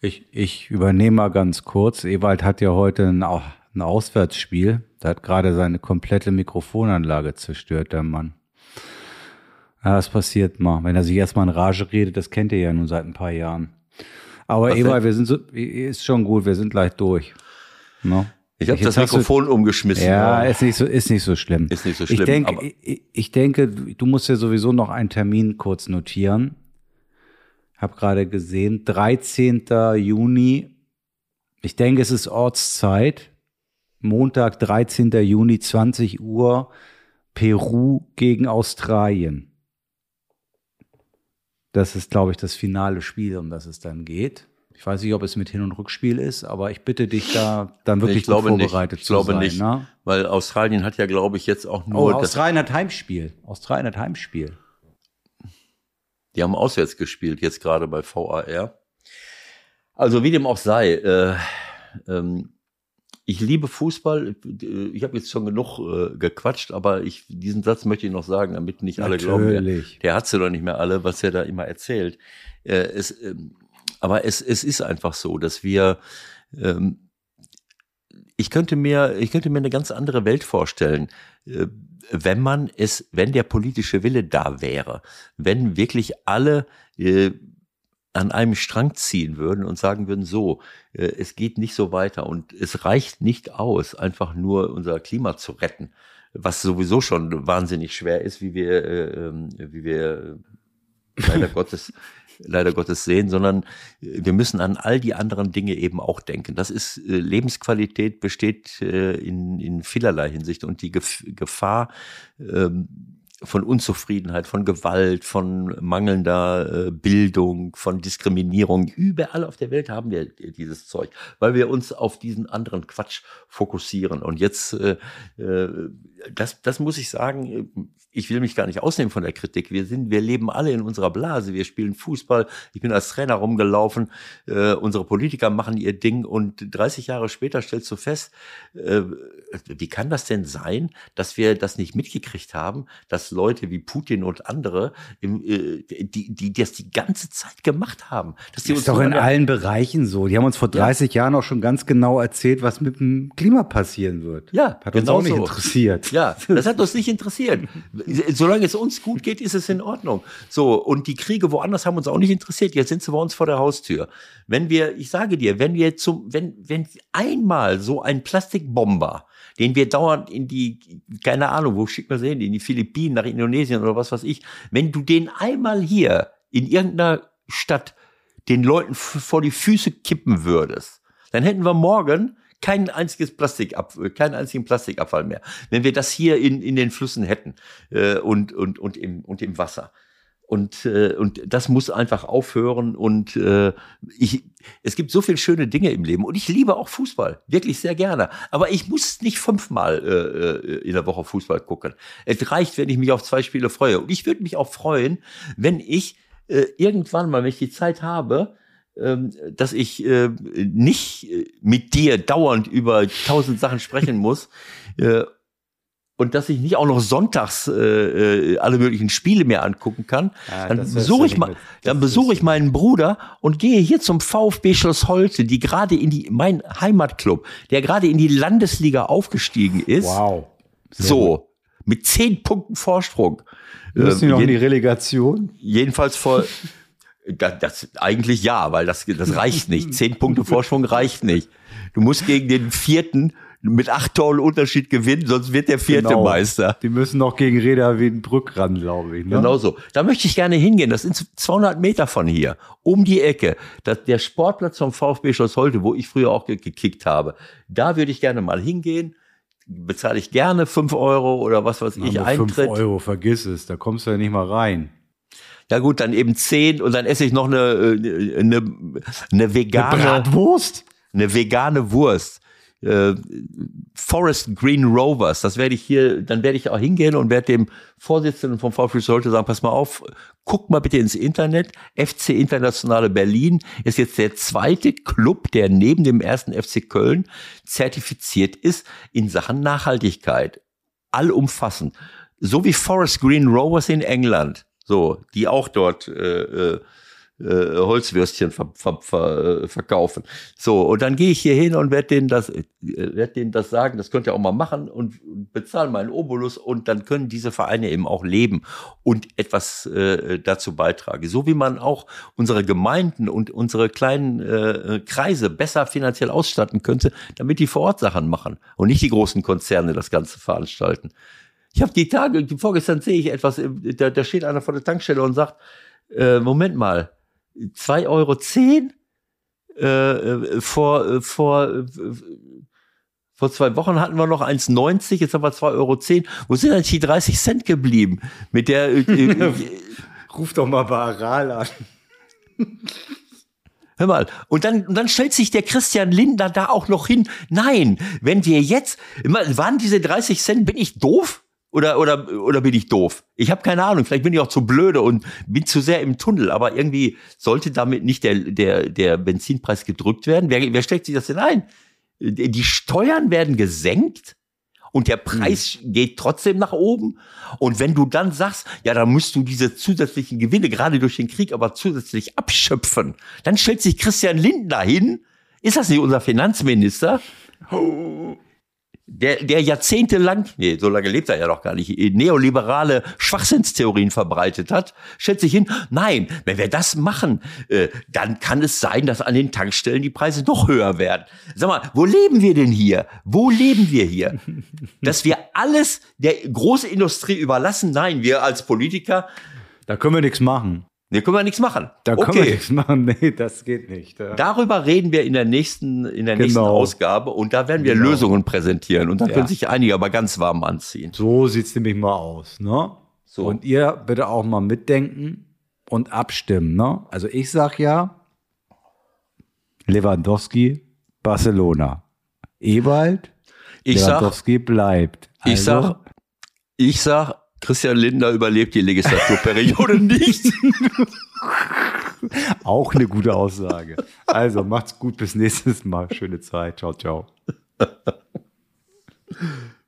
ich, ich übernehme mal ganz kurz. Ewald hat ja heute ein, ein Auswärtsspiel. Da hat gerade seine komplette Mikrofonanlage zerstört, der Mann. Ja, das passiert mal. Wenn er sich erstmal in Rage redet, das kennt ihr ja nun seit ein paar Jahren. Aber Ewald, wir sind so, ist schon gut, wir sind gleich durch. No? Ich habe das Mikrofon du, umgeschmissen. Ja, ist nicht so, ist nicht so schlimm. Ist nicht so schlimm. Ich denke, ich, ich, denke, du musst ja sowieso noch einen Termin kurz notieren. Hab gerade gesehen, 13. Juni. Ich denke, es ist Ortszeit. Montag, 13. Juni, 20 Uhr. Peru gegen Australien. Das ist, glaube ich, das finale Spiel, um das es dann geht. Ich weiß nicht, ob es mit Hin- und Rückspiel ist, aber ich bitte dich da dann wirklich ich glaube vorbereitet nicht. Ich glaube sein, nicht, ne? weil Australien hat ja, glaube ich, jetzt auch nur. Oh, Australien hat Heimspiel. Australien hat Heimspiel. Die haben auswärts gespielt, jetzt gerade bei VAR. Also wie dem auch sei, äh, ähm, ich liebe Fußball. Ich habe jetzt schon genug äh, gequatscht, aber ich, diesen Satz möchte ich noch sagen, damit nicht alle Natürlich. glauben, der, der hat sie doch nicht mehr alle, was er da immer erzählt. Äh, es, äh, aber es, es ist einfach so, dass wir, ähm, ich könnte mir, ich könnte mir eine ganz andere Welt vorstellen, äh, wenn man es, wenn der politische Wille da wäre, wenn wirklich alle äh, an einem Strang ziehen würden und sagen würden, so, äh, es geht nicht so weiter und es reicht nicht aus, einfach nur unser Klima zu retten, was sowieso schon wahnsinnig schwer ist, wie wir, äh, ähm, wie wir leider Gottes leider Gottes sehen, sondern äh, wir müssen an all die anderen Dinge eben auch denken. Das ist Lebensqualität besteht in, in vielerlei Hinsicht und die Gefahr ähm, von Unzufriedenheit, von Gewalt, von mangelnder äh, Bildung, von Diskriminierung. Überall auf der Welt haben wir dieses Zeug, weil wir uns auf diesen anderen Quatsch fokussieren. Und jetzt, äh, äh, das, das muss ich sagen, ich will mich gar nicht ausnehmen von der Kritik. Wir sind, wir leben alle in unserer Blase. Wir spielen Fußball. Ich bin als Trainer rumgelaufen. Äh, unsere Politiker machen ihr Ding und 30 Jahre später stellst du fest, äh, wie kann das denn sein, dass wir das nicht mitgekriegt haben, dass Leute wie Putin und andere, im, äh, die, die das die ganze Zeit gemacht haben. Dass die das ist doch in allen Bereichen so. Die haben uns vor 30 ja. Jahren auch schon ganz genau erzählt, was mit dem Klima passieren wird. Ja, hat uns genau auch nicht so. interessiert. Ja, das hat uns nicht interessiert. Solange es uns gut geht, ist es in Ordnung. So, und die Kriege woanders haben uns auch nicht interessiert. Jetzt sind sie bei uns vor der Haustür. Wenn wir, ich sage dir, wenn wir zum, wenn, wenn einmal so ein Plastikbomber den wir dauernd in die, keine Ahnung, wo schickt man sie hin, in die Philippinen, nach Indonesien oder was weiß ich, wenn du den einmal hier in irgendeiner Stadt den Leuten vor die Füße kippen würdest, dann hätten wir morgen kein einziges Plastikab, keinen einzigen Plastikabfall mehr. Wenn wir das hier in, in den Flüssen hätten äh, und, und, und, im, und im Wasser. Und, äh, und das muss einfach aufhören. Und äh, ich, es gibt so viele schöne Dinge im Leben. Und ich liebe auch Fußball, wirklich sehr gerne. Aber ich muss nicht fünfmal äh, äh, in der Woche Fußball gucken. Es reicht, wenn ich mich auf zwei Spiele freue. Und ich würde mich auch freuen, wenn ich äh, irgendwann mal, wenn ich die Zeit habe, dass ich äh, nicht mit dir dauernd über tausend Sachen sprechen muss. Äh, und dass ich nicht auch noch sonntags äh, äh alle möglichen Spiele mir angucken kann, ja, dann besuche ich mal, dann besuche ich meinen Bruder und gehe hier zum VfB Schloss Holte, die gerade in die mein Heimatclub, der gerade in die Landesliga aufgestiegen ist. Wow. Sehr so gut. mit zehn Punkten Vorsprung. Müssen äh, noch in die Relegation? Jedenfalls vor das, das eigentlich ja, weil das das reicht nicht. Zehn Punkte Vorsprung reicht nicht. Du musst gegen den vierten mit acht Toren Unterschied gewinnen, sonst wird der vierte genau. Meister. Die müssen noch gegen Reda Wiedenbrück ran, glaube ich. Ne? Genau so. Da möchte ich gerne hingehen. Das sind 200 Meter von hier, um die Ecke. Das, der Sportplatz vom VfB Schloss Holte, wo ich früher auch gekickt habe. Da würde ich gerne mal hingehen. Bezahle ich gerne fünf Euro oder was weiß ich, Eintritt. Fünf Euro, vergiss es. Da kommst du ja nicht mal rein. Ja gut, dann eben zehn und dann esse ich noch eine, äh, eine, eine vegane. Eine Bratwurst? Eine vegane Wurst äh, Forest Green Rovers. Das werde ich hier, dann werde ich auch hingehen und werde dem Vorsitzenden vom VfB Sollte sagen, pass mal auf, guck mal bitte ins Internet. FC Internationale Berlin ist jetzt der zweite Club, der neben dem ersten FC Köln zertifiziert ist in Sachen Nachhaltigkeit. Allumfassend. So wie Forest Green Rovers in England. So, die auch dort äh, äh äh, Holzwürstchen ver, ver, ver, äh, verkaufen. So, und dann gehe ich hier hin und werde denen das, äh, werde denen das sagen, das könnt ihr auch mal machen und bezahle meinen Obolus und dann können diese Vereine eben auch leben und etwas äh, dazu beitragen. So wie man auch unsere Gemeinden und unsere kleinen äh, Kreise besser finanziell ausstatten könnte, damit die vor Ort Sachen machen und nicht die großen Konzerne das Ganze veranstalten. Ich habe die Tage, vorgestern sehe ich etwas, da, da steht einer vor der Tankstelle und sagt, äh, Moment mal, 2,10 Euro zehn, äh, äh, vor, äh, vor, äh, vor zwei Wochen hatten wir noch 1,90, jetzt haben wir 2,10 Euro. Zehn. Wo sind eigentlich die 30 Cent geblieben? Mit der. Äh, äh, Ruf doch mal bei Aral an. Hör mal, und dann, und dann stellt sich der Christian Lindner da auch noch hin. Nein, wenn wir jetzt, waren diese 30 Cent, bin ich doof? Oder, oder, oder bin ich doof? Ich habe keine Ahnung. Vielleicht bin ich auch zu blöde und bin zu sehr im Tunnel. Aber irgendwie sollte damit nicht der, der, der Benzinpreis gedrückt werden. Wer, wer steckt sich das denn ein? Die Steuern werden gesenkt und der Preis hm. geht trotzdem nach oben. Und wenn du dann sagst, ja, dann musst du diese zusätzlichen Gewinne gerade durch den Krieg aber zusätzlich abschöpfen, dann stellt sich Christian Lindner hin. Ist das nicht unser Finanzminister? Oh der, der jahrzehntelang, nee, so lange lebt er ja noch gar nicht, neoliberale Schwachsinnstheorien verbreitet hat, schätze ich hin, nein, wenn wir das machen, äh, dann kann es sein, dass an den Tankstellen die Preise noch höher werden. Sag mal, wo leben wir denn hier? Wo leben wir hier? Dass wir alles der großen Industrie überlassen? Nein, wir als Politiker. Da können wir nichts machen. Nee, können wir nichts machen. Da okay. können wir nichts machen. Nee, das geht nicht. Ja. Darüber reden wir in der nächsten, in der genau. nächsten Ausgabe und da werden wir genau. Lösungen präsentieren und dann ja. können sich einige aber ganz warm anziehen. So sieht's nämlich mal aus, ne? So. Und ihr bitte auch mal mitdenken und abstimmen, ne? Also ich sag ja, Lewandowski, Barcelona. Ewald, ich Lewandowski sag, bleibt. Also, ich sag, ich sag, Christian Lindner überlebt die Legislaturperiode nicht. Auch eine gute Aussage. Also macht's gut, bis nächstes Mal. Schöne Zeit. Ciao, ciao.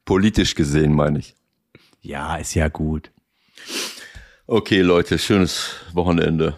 Politisch gesehen, meine ich. Ja, ist ja gut. Okay, Leute, schönes Wochenende.